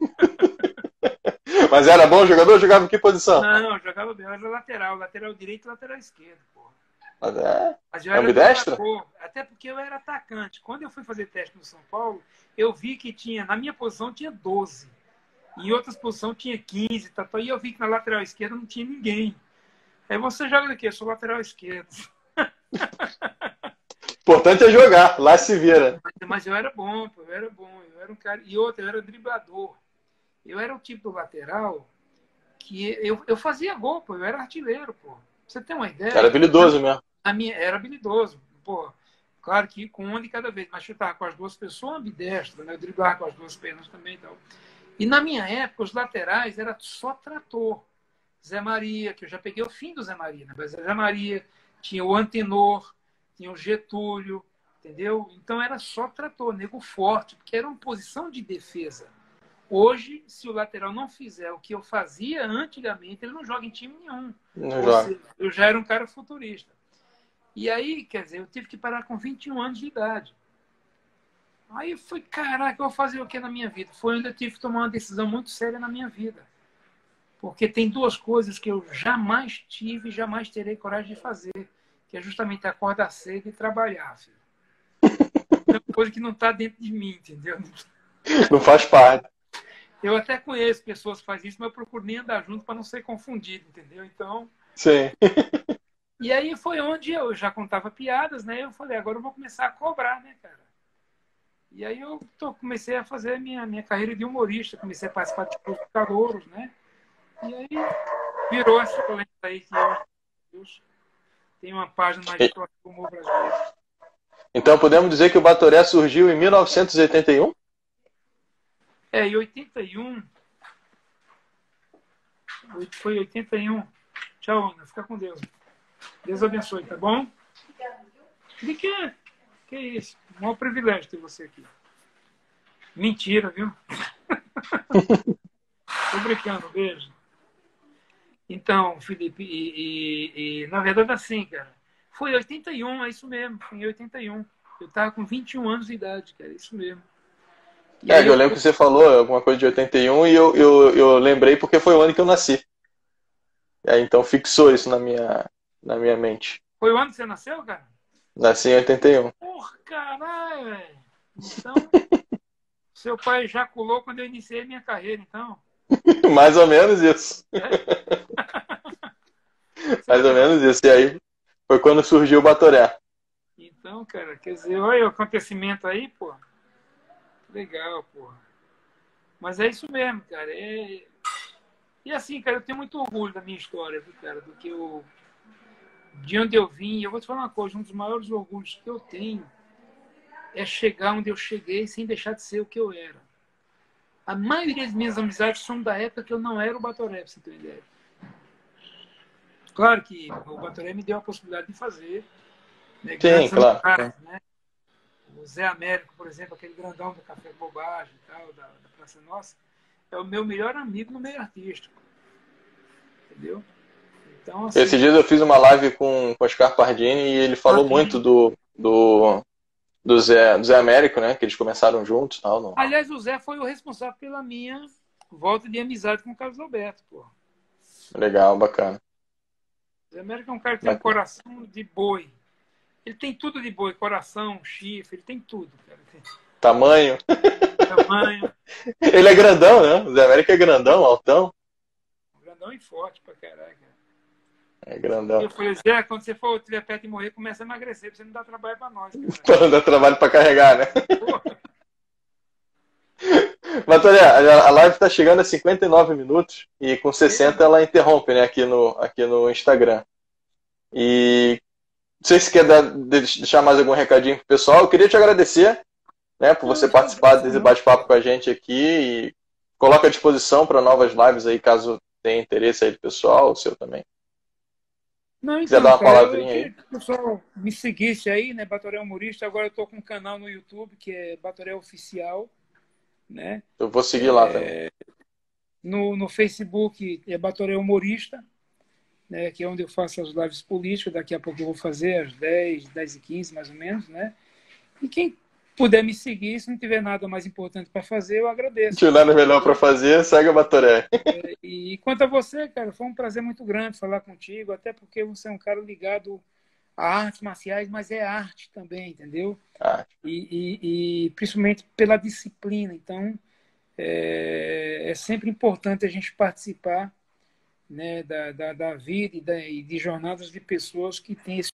Mas era bom jogador? Jogava em que posição? Não, jogava bem, era lateral, lateral direito e lateral esquerdo, porra. Mas é. Mas eu era até porque eu era atacante. Quando eu fui fazer teste no São Paulo, eu vi que tinha, na minha posição tinha 12. Em outras posições tinha 15, tá, tá, e eu vi que na lateral esquerda não tinha ninguém. Aí você joga daqui, eu sou lateral esquerdo. Importante é jogar, lá se vira. Mas, mas eu era bom, pô, eu era bom. Eu era um cara. E outro, eu era driblador. Eu era o tipo do lateral que eu, eu fazia gol, pô, eu era artilheiro, pô. Você tem uma ideia? Era habilidoso mesmo a minha, era habilidoso. Pô, claro que com uma de cada vez, mas chutar com as duas pessoas ambidestro, né? driblar com as duas pernas também. Então. E na minha época, os laterais era só trator. Zé Maria, que eu já peguei o fim do Zé Maria, né? Mas Zé Maria tinha o Antenor, tinha o Getúlio, entendeu? Então era só trator, nego forte, porque era uma posição de defesa. Hoje, se o lateral não fizer o que eu fazia antigamente, ele não joga em time nenhum. Seja, eu já era um cara futurista. E aí, quer dizer, eu tive que parar com 21 anos de idade. Aí eu fui, caraca, eu vou fazer o que na minha vida? Foi onde eu tive que tomar uma decisão muito séria na minha vida. Porque tem duas coisas que eu jamais tive e jamais terei coragem de fazer, que é justamente acordar cedo e trabalhar, filho. É uma coisa que não está dentro de mim, entendeu? Não faz parte. Eu até conheço pessoas que fazem isso, mas eu procuro nem andar junto para não ser confundido, entendeu? Então. Sim. E aí foi onde eu já contava piadas, né? Eu falei, agora eu vou começar a cobrar, né, cara? E aí eu tô, comecei a fazer a minha, minha carreira de humorista, comecei a participar de cursos de calouros, né? E aí virou essa lenda aí que eu, tenho uma página mais de humor brasileiro. Então podemos dizer que o Batoré surgiu em 1981? É, em 81. Foi 81. Tchau, Ana. Fica com Deus. Deus abençoe, tá bom? De que? Que isso? Um maior privilégio ter você aqui. Mentira, viu? Tô brincando, beijo. Então, Felipe, e, e, e, na verdade assim, cara, foi 81, é isso mesmo, foi em 81. Eu tava com 21 anos de idade, cara, é isso mesmo. E é, eu, eu lembro que você falou alguma coisa de 81 e eu, eu, eu lembrei porque foi o ano que eu nasci. Aí, então fixou isso na minha, na minha mente. Foi o ano que você nasceu, cara? Nasci em 81. Porra, caralho, velho. Então, seu pai ejaculou quando eu iniciei minha carreira, então. Mais ou menos isso. É? Mais ou menos isso. E aí foi quando surgiu o Batoré. Então, cara, quer dizer, olha o acontecimento aí, pô. Legal, pô. Mas é isso mesmo, cara. É... E assim, cara, eu tenho muito orgulho da minha história, cara, do que eu. De onde eu vim. Eu vou te falar uma coisa, um dos maiores orgulhos que eu tenho é chegar onde eu cheguei sem deixar de ser o que eu era. A maioria das minhas amizades são da época que eu não era o Batoré, pra você ter uma ideia. Claro que o Batoré me deu a possibilidade de fazer. Né, Sim, claro. Caras, né? O Zé Américo, por exemplo, aquele grandão do Café Bobagem e tal, da, da Praça Nossa, é o meu melhor amigo no meio artístico. Entendeu? Então, assim, Esse dia eu fiz uma live com o Oscar Pardini e ele falou muito do, do, do, Zé, do Zé Américo, né? Que eles começaram juntos tal. Não. Aliás, o Zé foi o responsável pela minha volta de amizade com o Carlos Alberto, pô. Legal, bacana. O Zé Américo é um cara que tem um coração de boi. Ele tem tudo de boi, coração, chifre, ele tem tudo, cara. Tamanho. Tamanho. ele é grandão, né? O Zé Américo é grandão, altão. Grandão e forte pra caraca. É grandão. Eu falei, Zé, quando você for tiver perto de morrer, começa a emagrecer, pra você não dar trabalho pra nós. Pra não dar trabalho pra carregar, né? Matória, a live está chegando a 59 minutos e com 60 ela interrompe né, aqui, no, aqui no Instagram. E não sei se quer dar, deixar mais algum recadinho pro pessoal. Eu queria te agradecer né, por você participar desse bate-papo com a gente aqui e coloca à disposição para novas lives aí, caso tenha interesse aí do pessoal, o seu também. Não, então, dar uma cara, palavrinha aí. o pessoal me seguisse aí, né, Batoré Humorista. Agora eu tô com um canal no YouTube que é Batoré Oficial, né? Eu vou seguir lá é, também. No, no Facebook é Batoré Humorista né, que é onde eu faço as lives políticas. Daqui a pouco eu vou fazer às 10, 10 e 15 mais ou menos, né? E quem puder me seguir, se não tiver nada mais importante para fazer, eu agradeço. Se nada melhor para fazer, segue a Batoré. É, e quanto a você, cara, foi um prazer muito grande falar contigo, até porque você é um cara ligado a artes marciais, mas é arte também, entendeu? Ah. E, e, e, principalmente pela disciplina. Então, é, é sempre importante a gente participar né, da, da, da vida e, da, e de jornadas de pessoas que têm esse